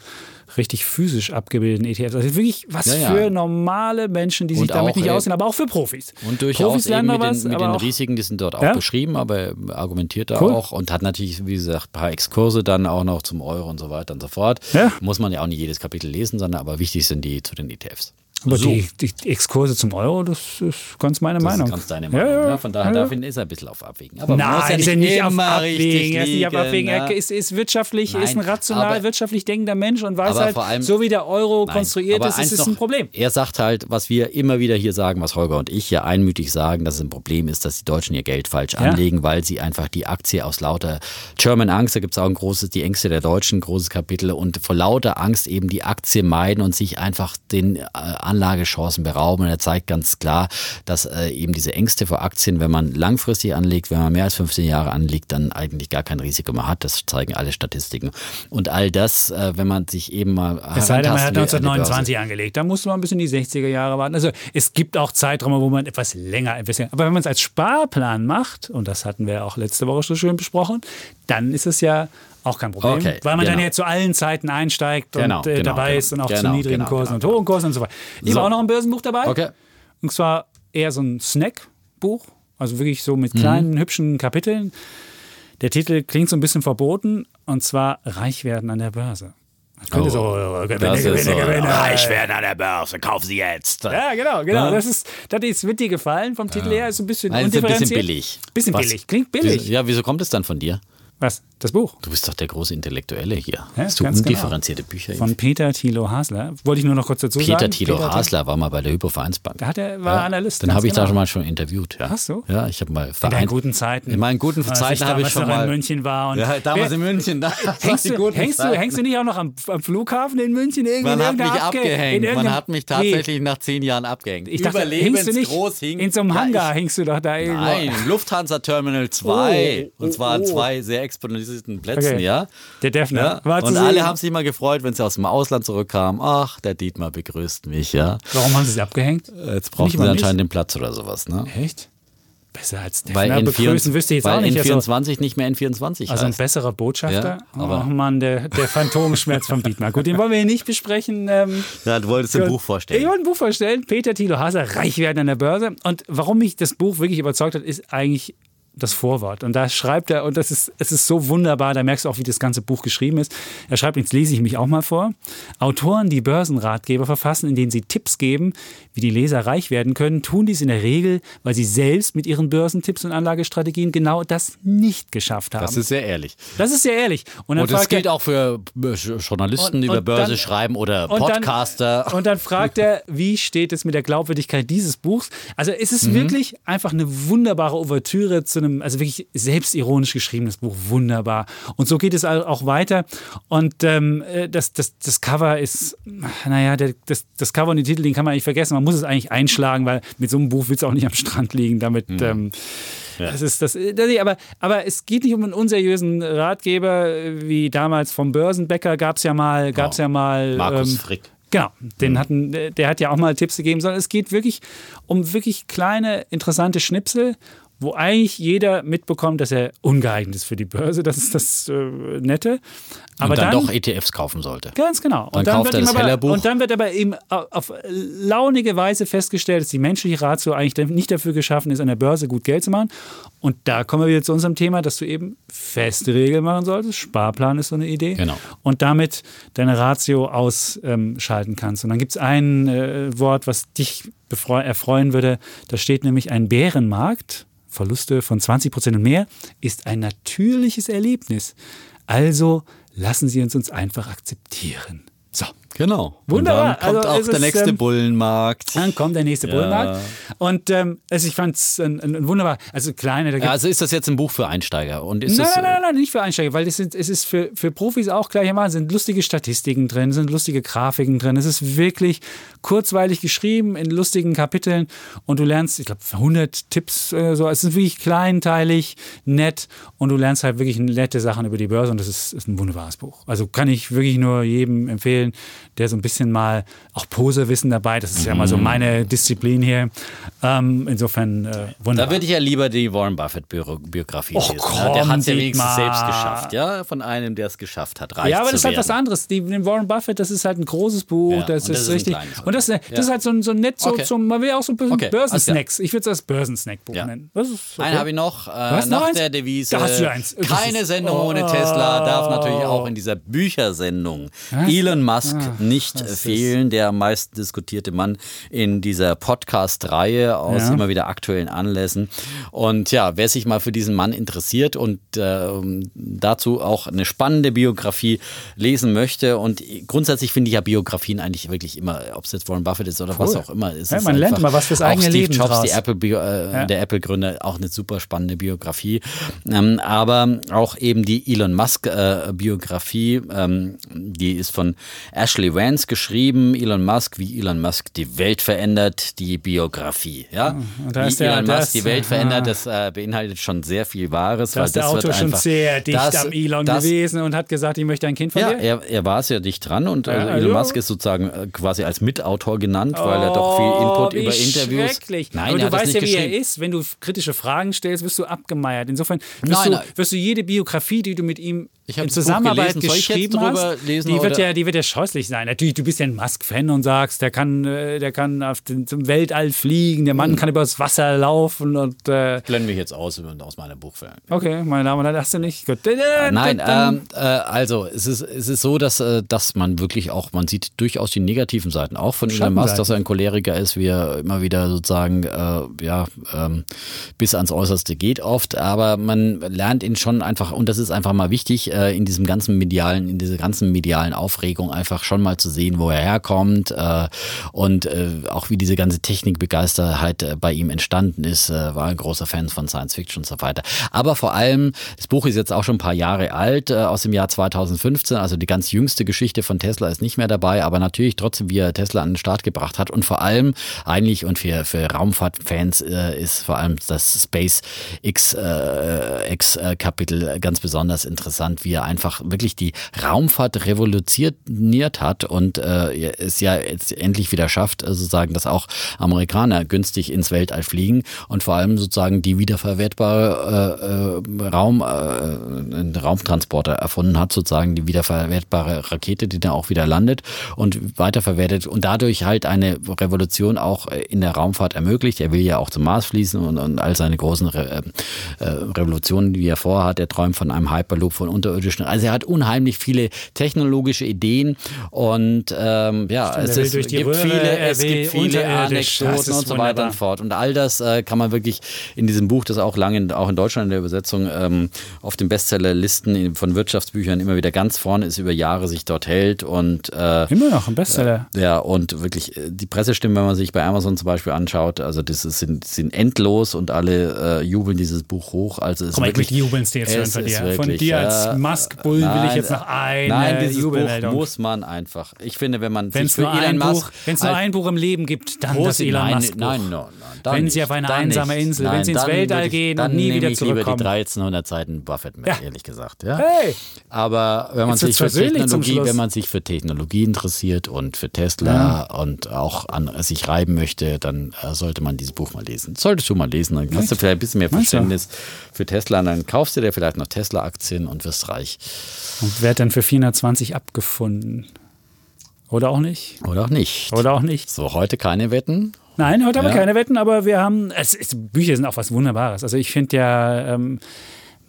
richtig physisch abgebildeten ETFs. Also wirklich was Ja, ja. für normale Menschen, die sich Und damit auch, nicht äh, auskennen, aber auch für Profis. Und durchaus Profis eben lernen mit mal den, was, mit den Risiken, die sind dort auch Ja? beschrieben, aber er argumentiert da Cool. auch und hat natürlich, wie gesagt, ein paar Exkurse dann auch noch zum Euro und so weiter und so fort. Muss man ja auch nicht jedes Kapitel lesen, sondern aber wichtig sind die zu den ETFs. Aber So. die, die Exkurse zum Euro, das ist ganz meine Das Meinung. ist ganz deine Meinung. Ja, von daher ja, ja. davon ist er ein bisschen auf Abwägen. Aber Nein, ist er nicht auf Abwägen. Er ist nicht auf Abwägen. Er ja. ist, ist wirtschaftlich, Nein, ist ein rational, aber- wirtschaftlich denkender Mensch und weiß halt, vor allem- so wie der Euro Nein, konstruiert ist, ist es ein Problem. Er sagt halt, was wir immer wieder hier sagen, was Holger und ich ja einmütig sagen, dass es ein Problem ist, dass die Deutschen ihr Geld falsch anlegen, weil sie einfach die Aktie aus lauter German Angst, da gibt es auch ein großes, die Ängste der Deutschen, großes Kapitel und vor lauter Angst eben die Aktie meiden und sich einfach den äh, Anlagechancen berauben. Und er zeigt ganz klar, dass äh, eben diese Ängste vor Aktien, wenn man langfristig anlegt, wenn man mehr als 15 Jahre anlegt, dann eigentlich gar kein Risiko mehr hat. Das zeigen alle Statistiken. Und all das, äh, wenn man sich eben mal Es sei denn, man hat herantastet an die Börse. 1929 angelegt. Da musste man bis in die 60er Jahre warten. Also es gibt auch Zeiträume, wo man etwas länger investiert. Aber wenn man es als Sparplan macht, und das hatten wir auch letzte Woche so schön besprochen, dann ist es ja auch kein Problem. Okay, weil man dann genau. ja zu allen Zeiten einsteigt Genau, und äh, genau, dabei genau. ist und auch zu Genau, niedrigen genau, Kursen genau, und hohen Kursen und so weiter. Ich So. habe auch noch ein Börsenbuch dabei. Okay. Und zwar eher so ein Snackbuch, also wirklich so Mhm. mit kleinen, hübschen Kapiteln. Der Titel klingt so ein bisschen verboten und zwar Reich werden an der Börse. Das könnte Oh, so äh, Gewinne, Das ist Gewinne, so, Gewinne. reich werden an der Börse, kauf sie jetzt. Ja, genau, genau. Ja. Das, ist, das ist, wird dir gefallen vom Titel her. Ist ein bisschen Nein, ist ein bisschen undifferenziert. billig. Bisschen Was? billig. Klingt billig. Ja, wieso kommt es dann von dir? Was? Das Buch? Du bist doch der große Intellektuelle hier. Ja, Hast du genau. undifferenzierte Bücher? Von Peter Thilo Hasler. Wollte ich nur noch kurz dazu Peter sagen. Thilo Hasler war mal bei der Hypovereinsbank. Da hat er, war Ja, Analyst. Den habe ich da genau. schon mal schon interviewt. Ja. Hast du? Ja, ich habe mal In Verein. deinen guten Zeiten. In meinen guten Als Zeiten habe ich schon mal. in München war. Und ja, damals Wer- in München. Da, Hängst du, hängst, du, hängst du nicht auch noch am, am Flughafen in München irgendwie? Man in hat mich in abgehängt. Man hat mich tatsächlich nach zehn Jahren abgehängt. Ich dachte, hängst du nicht in so einem Hangar hängst du doch da irgendwo. Nein, Lufthansa Terminal 2. Oh, und zwar oh. zwei sehr exponierten Plätzen, Okay. ja. Der Defner. ja. War zu Und alle haben sich immer gefreut, wenn sie aus dem Ausland zurückkamen. Ach, der Dietmar begrüßt mich, ja. Warum haben sie sie abgehängt? Jetzt brauchen sie anscheinend den Platz oder sowas, ne? Echt? Besser als Weil Defner begrüßen N24, wüsste ich jetzt weil auch nicht. Also, N24 nicht mehr N24 also ein besserer Botschafter? Ja, aber- oh Mann, der, der Phantomschmerz von Dietmar. Gut, den wollen wir hier nicht besprechen. Ähm, Ja, du wolltest ein Buch Ich vorstellen. wollte ein Buch vorstellen. Peter Thilo Haser, Reich werden an der Börse. Und warum mich das Buch wirklich überzeugt hat, ist eigentlich das Vorwort. Und da schreibt er, und das ist, es ist so wunderbar, da merkst du auch, wie das ganze Buch geschrieben ist. Er schreibt, jetzt lese ich mich auch mal vor. Autoren, die Börsenratgeber verfassen, in denen sie Tipps geben, wie die Leser reich werden können, tun dies in der Regel, weil sie selbst mit ihren Börsentipps und Anlagestrategien genau das nicht geschafft haben. Das ist sehr ehrlich. Das ist sehr ehrlich. Und, dann Und das fragt er- gilt auch für äh, Journalisten, Und- die über Börse dann- schreiben oder und dann- Podcaster. und dann fragt er, wie steht es mit der Glaubwürdigkeit dieses Buchs? Also es Mhm. ist wirklich einfach eine wunderbare Ouvertüre zu einem, also wirklich selbstironisch geschriebenes Buch, wunderbar. Und so geht es auch weiter. Und ähm, äh, das, das, das Cover ist, naja, der, das, das Cover und den Titel, den kann man eigentlich vergessen. Man muss es eigentlich einschlagen, weil mit so einem Buch willst du auch nicht am Strand liegen. Damit, Mhm. ähm, das ist das, das, aber, aber es geht nicht um einen unseriösen Ratgeber, äh, wie damals vom Börsenbäcker gab es ja mal, gab es ja mal. Markus ähm, Frick. Genau, den hatten, der hat ja auch mal Tipps gegeben, sondern es geht wirklich um wirklich kleine, interessante Schnipsel, wo eigentlich jeder mitbekommt, dass er ungeeignet ist für die Börse. Das ist das äh, Nette. Aber und dann, dann, doch ETFs kaufen sollte. Ganz genau. Dann Und dann, kauft wird er das aber, und dann wird aber eben auf launige Weise festgestellt, dass die menschliche Ratio eigentlich nicht dafür geschaffen ist, an der Börse gut Geld zu machen. Und da kommen wir wieder zu unserem Thema, dass du eben feste Regeln machen solltest. Sparplan ist so eine Idee. Genau. Und damit deine Ratio ausschalten kannst. Und dann gibt es ein äh, Wort, was dich erfreuen würde. Da steht nämlich ein Bärenmarkt. Verluste von 20 Prozent und mehr ist ein natürliches Erlebnis. Also lassen Sie uns uns einfach akzeptieren. So. Genau. Wunderbar. Und dann kommt Also auch der nächste ähm, Bullenmarkt. Dann kommt der nächste Ja. Bullenmarkt. Und ähm, also ich fand es ein, ein, wunderbar, also kleine, da Ja, also ist das jetzt ein Buch für Einsteiger? Und ist Nein, es, nein, nein, nein, nicht für Einsteiger, weil es, sind, es ist für, für Profis auch gleichermaßen, sind lustige Statistiken drin, sind lustige Grafiken drin. Es ist wirklich kurzweilig geschrieben in lustigen Kapiteln und du lernst, ich glaube, 100 Tipps, äh, so. Es ist wirklich kleinteilig, nett und du lernst halt wirklich nette Sachen über die Börse und das ist, ist ein wunderbares Buch. Also kann ich wirklich nur jedem empfehlen, der so ein bisschen mal auch Poserwissen dabei, das ist ja mal so Mhm. meine Disziplin hier. Ähm, insofern äh, wunderbar. Da würde ich ja lieber die Warren Buffett Bio- Biografie Och, lesen. komm, ja, der hat es ja wenigstens Dietmar. selbst geschafft, ja, von einem, der es geschafft hat, reich Ja, aber das ist halt werden. was anderes. Die, den Warren Buffett, das ist halt ein großes Buch. Ja, das, und das ist ist richtig. und das, das ja. ist halt so, ein- so nett, so Okay. zum, man will auch so ein bisschen Okay, Börsensnacks. Ich würde es als Börsensnackbuch Ja. nennen. Das ist okay. Einen habe ich noch, äh, noch nach eins? der Devise. Da hast du eins. Keine ist- Sendung Oh. ohne Tesla darf natürlich auch in dieser Büchersendung Elon Musk nicht fehlen. Der am meisten diskutierte Mann in dieser Podcast-Reihe aus ja. immer wieder aktuellen Anlässen. Und ja, wer sich mal für diesen Mann interessiert und äh, dazu auch eine spannende Biografie lesen möchte und grundsätzlich finde ich ja Biografien eigentlich wirklich immer, ob es jetzt Warren Buffett ist oder cool. was auch immer. Ist ja, man lernt mal was fürs eigene Steve Leben Jobs, draus. Die Apple, äh, ja. der Apple-Gründer, auch eine super spannende Biografie. Ähm, aber auch eben die Elon Musk-Biografie, äh, ähm, die ist von Ashley Vance geschrieben. Elon Musk, wie Elon Musk die Welt verändert, die Biografie. Ja? wie Elon der, Musk die Welt verändert, das äh, beinhaltet schon sehr viel Wahres. Da ist der Autor schon sehr dicht das, am Elon das, gewesen und hat gesagt, ich möchte ein Kind von ja, dir. Er, er war sehr dicht dran und ja, Elon ja. Musk ist sozusagen äh, quasi als Mitautor genannt, oh, weil er doch viel Input über Interviews. Nein, Aber du weißt ja, wie er ist. Wenn du kritische Fragen stellst, wirst du abgemeiert. Insofern wirst, nein, du, nein. wirst du jede Biografie, die du mit ihm in Zusammenarbeit geschrieben hast, lesen, die, wird ja, die wird ja scheußlich sein. Natürlich, du bist ja ein Musk-Fan und sagst, der kann, äh, der kann auf den, zum Weltall fliegen, der Mann hm. kann übers Wasser laufen und. Äh Blenden wir jetzt aus aus meiner Buchfilm. Okay, meine Damen und Herren, hast du nicht? Gut. Nein, ähm, äh, also es ist, es ist so, dass, äh, dass man wirklich auch, man sieht durchaus die negativen Seiten auch von Elon Musk, dass er ein Choleriker ist, wie er immer wieder sozusagen äh, ja ähm, bis ans Äußerste geht oft, aber man lernt ihn schon einfach und das ist einfach mal wichtig äh, in diesem ganzen medialen, in dieser ganzen medialen Aufregung einfach schon mal zu sehen, wo er herkommt äh, und äh, auch wie diese ganze Technikbegeisterheit äh, bei ihm entstanden ist. Äh, war ein großer Fan von Science Fiction und so weiter. Aber vor allem, das Buch ist jetzt auch schon ein paar Jahre alt, äh, aus dem Jahr 2015, also die ganz jüngste Geschichte von Tesla ist nicht mehr dabei, aber natürlich trotzdem, wie er Tesla an den Start gebracht hat und vor allem eigentlich und für, für Raumfahrtfans äh, ist vor allem das Space X, äh, X Kapitel ganz besonders interessant, wie er einfach wirklich die Raumfahrt revolutioniert hat und äh, es ja jetzt endlich wieder schafft, äh, sozusagen, dass auch Amerikaner günstig ins Weltall fliegen und vor allem sozusagen die wiederverwertbare äh, äh, Raum, äh, Raumtransporter erfunden hat, sozusagen die wiederverwertbare Rakete, die dann auch wieder landet und weiterverwertet und dadurch halt eine Revolution auch in der Raumfahrt ermöglicht. Er will ja auch zum Mars fließen und, und all seine großen Re äh, Revolutionen, die er vorhat. Er träumt von einem Hyperloop von unterirdischen. Also er hat unheimlich viele technologische Ideen und ähm, ja, Stimmt, es, ist, gibt Röhre, viele, es gibt viele Anekdoten und so weiter und fort. Und all das äh, kann man wirklich in diesem Buch, das auch lange, in, auch in Deutschland in der Übersetzung ähm, auf den Bestsellerlisten von Wirtschaftsbüchern immer wieder ganz vorne ist, über Jahre sich dort hält und äh, immer noch ein Bestseller. Äh, ja, und wirklich äh, die Pressestimmen, wenn man sich bei Amazon zum Beispiel anschaut, also das ist, sind, sind endlos und alle äh, jubeln dieses Buch hoch. Also es Komm, wirklich, ich jubeln es dir jetzt es von dir. Wirklich, von dir als Musk-Bull will ich jetzt noch eine Nein, dieses. Buch muss man einfach. Ich finde, wenn man Wenn's sich für Elon Musk... Wenn es nur ein Buch im Leben gibt, dann das Elon nein, Musk Buch. Nein, nein, nein. wenn sie auf eine einsame nicht. Insel, nein, wenn sie ins Weltall ich, gehen und nie wieder zurückkommen. Dann lieber die 1300 Seiten Buffett mit, ja. ehrlich gesagt. Ja? Hey. Aber wenn man, sich für Technologie, wenn man sich für Technologie interessiert und für Tesla ja. und auch an sich reiben möchte, dann äh, sollte man dieses Buch mal lesen. Solltest du mal lesen, dann hast du vielleicht ein bisschen mehr Verständnis für Tesla und dann kaufst du dir vielleicht noch Tesla-Aktien und wirst reich. Und wird dann für 420 abgefunden. Oder auch nicht. Oder auch nicht. Oder auch nicht. So, heute keine Wetten. Nein, heute haben wir keine Wetten, aber wir haben, es ist, Bücher sind auch was Wunderbares. Also ich finde ja, ähm,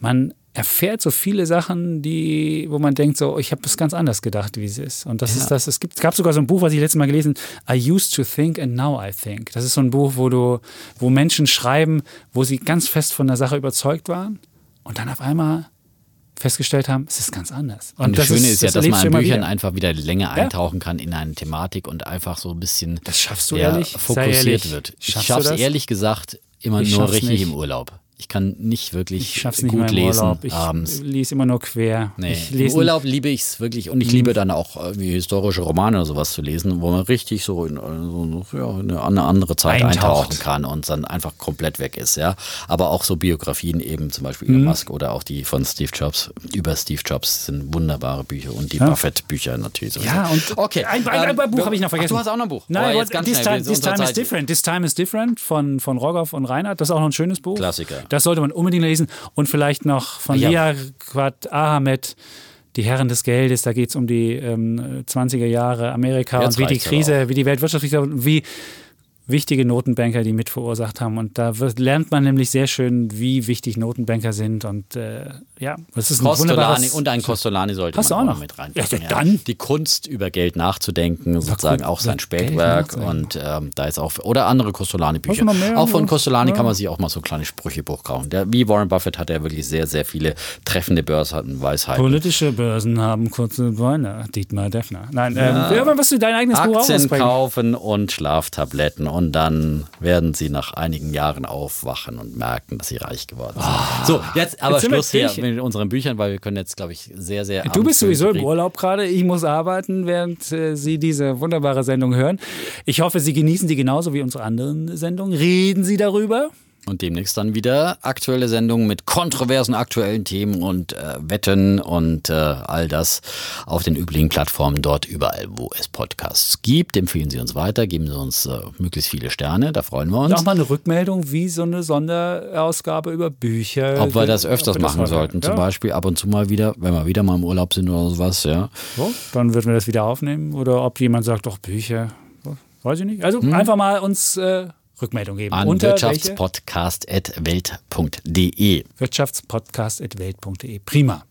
man erfährt so viele Sachen, die, wo man denkt, so, ich habe es ganz anders gedacht, wie es ist. Und das ja. ist das, es gibt, es gab sogar so ein Buch, was ich letztes Mal gelesen I used to think and now I think. Das ist so ein Buch, wo du, wo Menschen schreiben, wo sie ganz fest von der Sache überzeugt waren und dann auf einmal festgestellt haben, es ist ganz anders. Und, und das, das Schöne ist, ja, dass man in Büchern wieder. einfach wieder länger eintauchen kann in eine Thematik und einfach so ein bisschen das schaffst du ehrlich? fokussiert ehrlich. wird. Ich schaff's ehrlich gesagt immer ich nur richtig nicht. im Urlaub. Ich kann nicht wirklich ich nicht gut lesen ich abends. Ich lese immer nur quer. Nee. Im Urlaub liebe ich es wirklich und ich liebe dann auch irgendwie historische Romane oder sowas zu lesen, wo man richtig so in, so, ja, in eine andere Zeit Eintaucht. eintauchen kann und dann einfach komplett weg ist. Ja, aber auch so Biografien eben zum Beispiel Elon mhm. Musk oder auch die von Steve Jobs über Steve Jobs sind wunderbare Bücher und die ja. Buffett-Bücher natürlich. Sowieso. Ja und okay, ein, ein, ein Buch habe ich noch vergessen. Ach, du hast auch noch ein Buch. Nein, oh, this, time, this time is different. This time is different von von Rogoff und Reinhardt. Das ist auch noch ein schönes Buch. Klassiker. Das sollte man unbedingt lesen. Und vielleicht noch von ja. Lia Quad Ahmed. Die Herren des Geldes, da geht es um die ähm, 20er Jahre Amerika Jetzt und wie die Krise, wie die Weltwirtschaftskrise, wie wichtige Notenbanker, die mit verursacht haben. Und da wird, lernt man nämlich sehr schön, wie wichtig Notenbanker sind. Und äh, ja, das ist ein Costolani und ein Costolani sollte man auch noch? mit reinpacken. Ja, dann. Die Kunst über Geld nachzudenken, sozusagen cool. auch sein Spätwerk und ähm, da ist auch oder andere Costolani-Bücher. Auch von? Costolani Ja. kann man sich auch mal so kleine Sprüchebuch kaufen. Der, wie Warren Buffett hat er wirklich sehr, sehr viele treffende Börsenweisheiten. Politische Börsen haben kurze Beine. Dietmar Defner. Nein, ähm, ja. was du dein eigenes Buch auch Aktien kaufen und Schlaftabletten und dann werden sie nach einigen Jahren aufwachen und merken, dass sie reich geworden sind. so, jetzt aber Jetzt Schluss hier mit unseren Büchern, weil wir können jetzt, glaube ich, sehr, sehr. Du bist sowieso im Urlaub gerade. Ich muss arbeiten, während äh, Sie diese wunderbare Sendung hören. Ich hoffe, Sie genießen die genauso wie unsere anderen Sendungen. Reden Sie darüber. Und demnächst dann wieder aktuelle Sendungen mit kontroversen aktuellen Themen und äh, Wetten und äh, all das auf den üblichen Plattformen dort überall, wo es Podcasts gibt. Empfehlen Sie uns weiter, geben Sie uns äh, möglichst viele Sterne, da freuen wir uns. Auch mal eine Rückmeldung, wie so eine Sonderausgabe über Bücher. Ob wir das öfters wir das machen mal- sollten, zum Ja. Beispiel ab und zu mal wieder, wenn wir wieder mal im Urlaub sind oder sowas, ja. So, dann würden wir das wieder aufnehmen. Oder ob jemand sagt, doch Bücher, weiß ich nicht. Also einfach mal uns äh, Rückmeldung geben. An wirtschaftspodcast.welt.de. Wirtschaftspodcast.welt.de. Prima.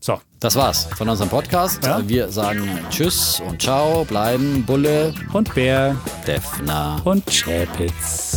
So, Das war's von unserem Podcast. Ja. Wir sagen Tschüss und Ciao, bleiben Bulle, und Bär Defner. und Chapitz.